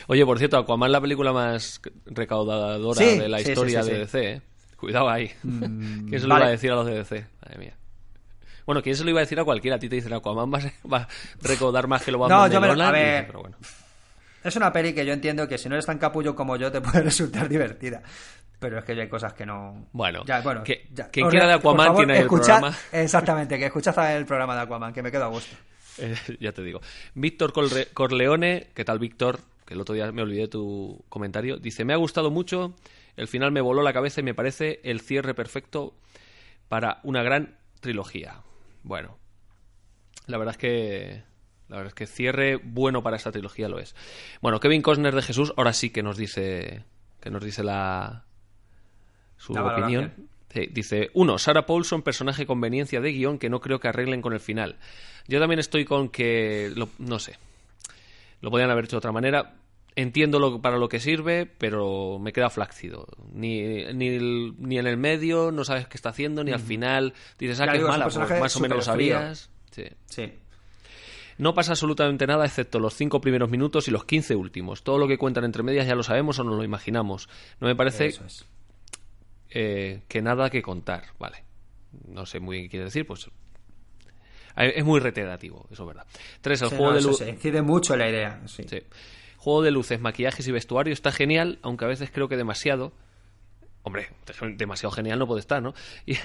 Oye, por cierto, Aquaman la película más recaudadora Sí, de la sí, historia sí, de. DC, ¿eh? Cuidado ahí. ¿Quién se lo vale. iba a decir a los de DC? Madre mía. Bueno, ¿quién se lo iba a decir a cualquiera? A ti te dicen Aquaman va a, ser- va a recaudar más que lo va No, a yo me- a ver. dices, pero bueno. Es una peli que yo entiendo que si no eres tan capullo como yo te puede resultar divertida. Pero es que ya hay cosas que no. Bueno, ya, bueno que- ya. quien quiera de Aquaman favor, tiene ahí el escuchad- programa. Exactamente, que escuchad el programa de Aquaman, que me quedo a gusto. Eh, ya te digo. Víctor Corre- Corleone, ¿qué tal Víctor? Que el otro día me olvidé tu comentario. Dice, me ha gustado mucho, el final me voló la cabeza y me parece el cierre perfecto para una gran trilogía. Bueno, la verdad es que... La verdad es que cierre bueno para esta trilogía lo es. Bueno, Kevin Costner de Jesús ahora sí que nos dice que nos dice la su La opinión. Dice, uno, Sarah Paulson, personaje conveniencia de guion que no creo que arreglen con el final. Yo también estoy con que, lo- no sé, lo podían haber hecho de otra manera. Entiendo lo, para lo que sirve, pero me queda flácido. Ni, ni, el- ni en el medio, no sabes qué está haciendo, ni al final dices, ah, Ya que es digo, es un mala, pues más o menos lo sabías. Sí. Sí. No pasa absolutamente nada excepto los cinco primeros minutos y los 15 últimos. Todo lo que cuentan entre medias ya lo sabemos o nos lo imaginamos. No me parece es. Eh, que nada que contar, vale. No sé muy bien qué quiere decir, pues es muy reiterativo, eso es verdad. Tres, el Sí, juego no, de luz. se incide mucho la idea. Sí. Sí. Juego de luces, maquillajes y vestuario está genial, aunque a veces creo que demasiado. hombre, demasiado genial no puede estar, ¿no? Y,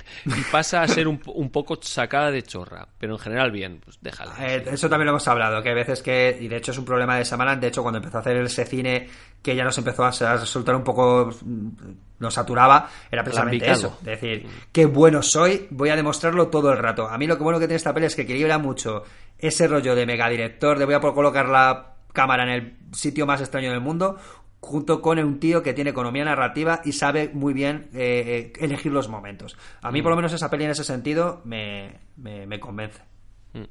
pasa a ser un, poco sacada de chorra, pero en general bien, pues déjala. Eh, eso también lo hemos hablado, que hay veces que, y de hecho es un problema de Samalan, de hecho cuando empezó a hacer ese cine que ya nos empezó a, resultar un poco, nos saturaba, era precisamente eso, es decir, qué bueno soy, voy a demostrarlo todo el rato. A mí lo que bueno que tiene esta peli es que equilibra mucho ese rollo de megadirector, de voy a colocar la cámara en el sitio más extraño del mundo, junto con un tío que tiene economía narrativa y sabe muy bien eh, eh, elegir los momentos. A mí, mm. por lo menos, esa peli en ese sentido me, me, convence. Mm.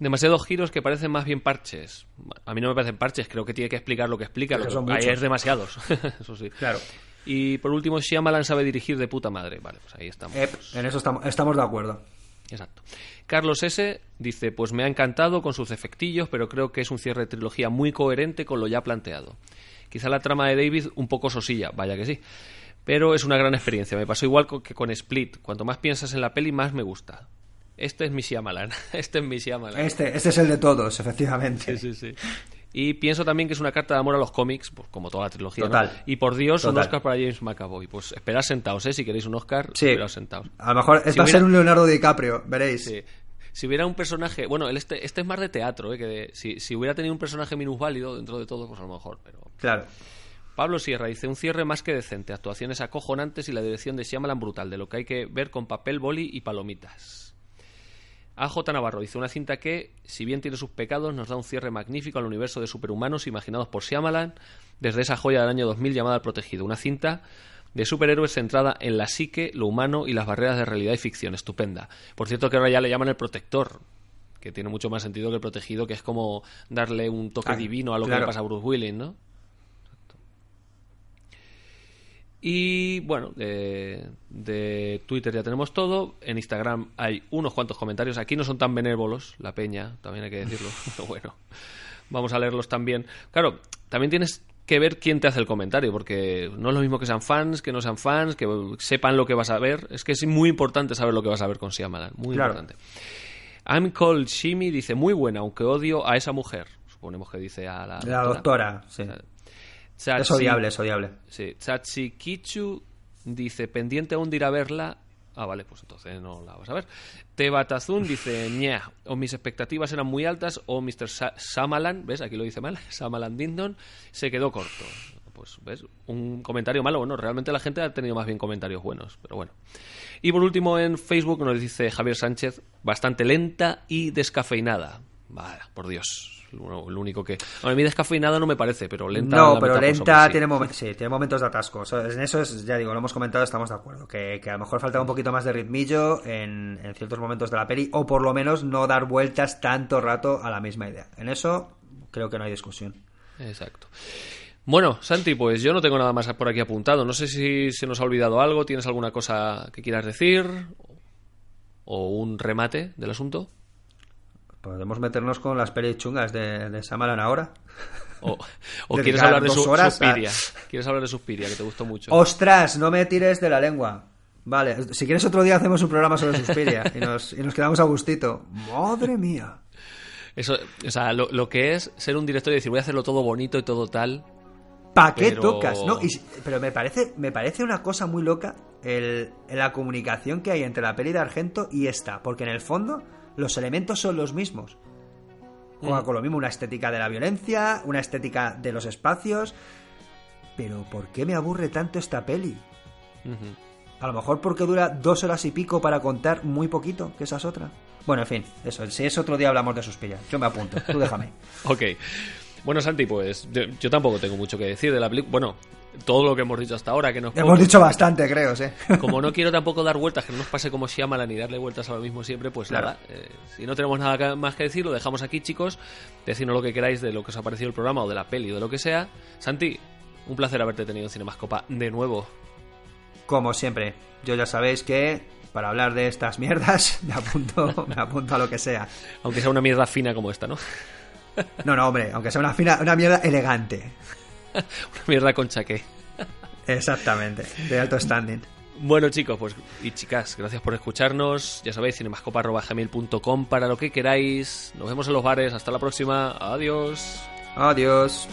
Demasiados giros que parecen más bien parches. A mí no me parecen parches, creo que tiene que explicar lo que explica. Lo que, ahí es demasiados, eso sí. Claro. Y por último, Shyamalan sabe dirigir de puta madre. Vale, pues ahí estamos. en eso estamos, estamos de acuerdo. Exacto. Carlos S. dice, pues me ha encantado con sus efectillos, pero creo que es un cierre de trilogía muy coherente con lo ya planteado. Quizá la trama de David un poco sosilla, vaya que sí. Pero es una gran experiencia. Me pasó igual que con Split. Cuanto más piensas en la peli, más me gusta. Este es mi Shyamalan. Este es mi Shyamalan. Este, este es el de todos, efectivamente. Sí, sí, sí. Y pienso también que es una carta de amor a los cómics, pues, como toda la trilogía. Total. Y por Dios, un Oscar para James McAvoy. Pues esperad sentaos, ¿eh? Si queréis un Oscar, sí. sentaos. A lo mejor va a ser un Leonardo DiCaprio, veréis. Sí si hubiera un personaje. Bueno, este, este es más de teatro, ¿eh? Que si, si, hubiera tenido un personaje minusválido dentro de todo, pues a lo mejor. Pero... Claro. Pablo Sierra dice: un cierre más que decente, actuaciones acojonantes y la dirección de Shyamalan brutal, de lo que hay que ver con papel, boli y palomitas. AJ Navarro dice: una cinta que, si bien tiene sus pecados, nos da un cierre magnífico al universo de superhumanos imaginados por Shyamalan desde esa joya del año 2000 llamada El Protegido. Una cinta de superhéroes centrada en la psique, lo humano y las barreras de realidad y ficción. Estupenda. Por cierto, que ahora ya le llaman el protector, que tiene mucho más sentido que el protegido, que es como darle un toque ah, divino a lo que le pasa a Bruce Willis, ¿no? Y bueno, de, Twitter ya tenemos todo. En Instagram hay unos cuantos comentarios. Aquí no son tan benévolos, la peña, también hay que decirlo. Pero bueno, vamos a leerlos también. Claro, también tienes que ver quién te hace el comentario, porque no es lo mismo que sean fans, que no sean fans, que sepan lo que vas a ver. Es que es muy importante saber lo que vas a ver con Siamalan, muy importante. I'm called Shimi dice, muy buena, aunque odio a esa mujer. Suponemos que dice a la, la doctora. sí. Es odiable, es odiable. Sí. Kichu dice, pendiente aún de ir a verla, Ah, vale, pues entonces no la vas a ver. Tebatazun dice, ña, o mis expectativas eran muy altas o Mr. Samalan, ¿ves? Aquí lo dice mal, Samalan Dindon, se quedó corto. Pues, ¿ves? Un comentario malo. Bueno, realmente la gente ha tenido más bien comentarios buenos, pero bueno. Y por último en Facebook nos dice Javier Sánchez, bastante lenta y descafeinada. Vaya, por Dios lo, único que... A mí descafeinada no me parece, pero lenta... No, pero lenta tiene, sí, tiene momentos de atasco. en eso, es, ya digo, lo hemos comentado, estamos de acuerdo. Que, a lo mejor falta un poquito más de ritmillo en, ciertos momentos de la peli, o por lo menos no dar vueltas tanto rato a la misma idea. En eso creo que no hay discusión. Exacto. Bueno, Santi, pues yo no tengo nada más por aquí apuntado. No sé si se nos ha olvidado algo. ¿Tienes alguna cosa que quieras decir? ¿O un remate del asunto? Podemos meternos con las pelis chungas de, de Samalan ahora. O, quieres hablar de su, Suspiria. Quieres hablar de Suspiria, que te gustó mucho. ¡Ostras! No me tires de la lengua. Vale, si quieres otro día hacemos un programa sobre Suspiria y nos, y nos quedamos a gustito. ¡Madre mía! Eso, o sea, lo, que es ser un director y decir voy a hacerlo todo bonito y todo tal. ¿Para qué tocas? No, pero me parece, me parece una cosa muy loca el, la comunicación que hay entre la peli de Argento y esta. Porque en el fondo los elementos son los mismos. Juega mm. con lo mismo, una estética de la violencia, una estética de los espacios. Pero ¿por qué me aburre tanto esta peli? A lo mejor porque dura dos horas y pico para contar muy poquito, que esa es otra. Bueno, en fin, eso. Si es otro día hablamos de Suspiria. Yo me apunto, tú déjame. ok. Bueno, Santi, pues yo, tampoco tengo mucho que decir de la película. Bueno, todo lo que hemos dicho hasta ahora. que nos Hemos dicho bastante, creo, sí. Como no quiero tampoco dar vueltas, que no nos pase como Shyamalan ni darle vueltas a lo mismo siempre, pues nada. Eh, si no tenemos nada más que decir, lo dejamos aquí, chicos. Decidnos lo que queráis de lo que os ha parecido el programa o de la peli o de lo que sea. Santi, un placer haberte tenido en Cinemascopa de nuevo. Como siempre, yo ya sabéis que para hablar de estas mierdas me apunto, me apunto a lo que sea. Aunque sea una mierda fina como esta, ¿no? No, no, hombre, aunque sea una, fina, una mierda elegante. Una mierda con chaqué. Exactamente, de alto standing. Bueno chicos, pues y chicas, gracias por escucharnos. Ya sabéis, cinemascopa.gmail.com para lo que queráis. Nos vemos en los bares. Hasta la próxima. Adiós. Adiós.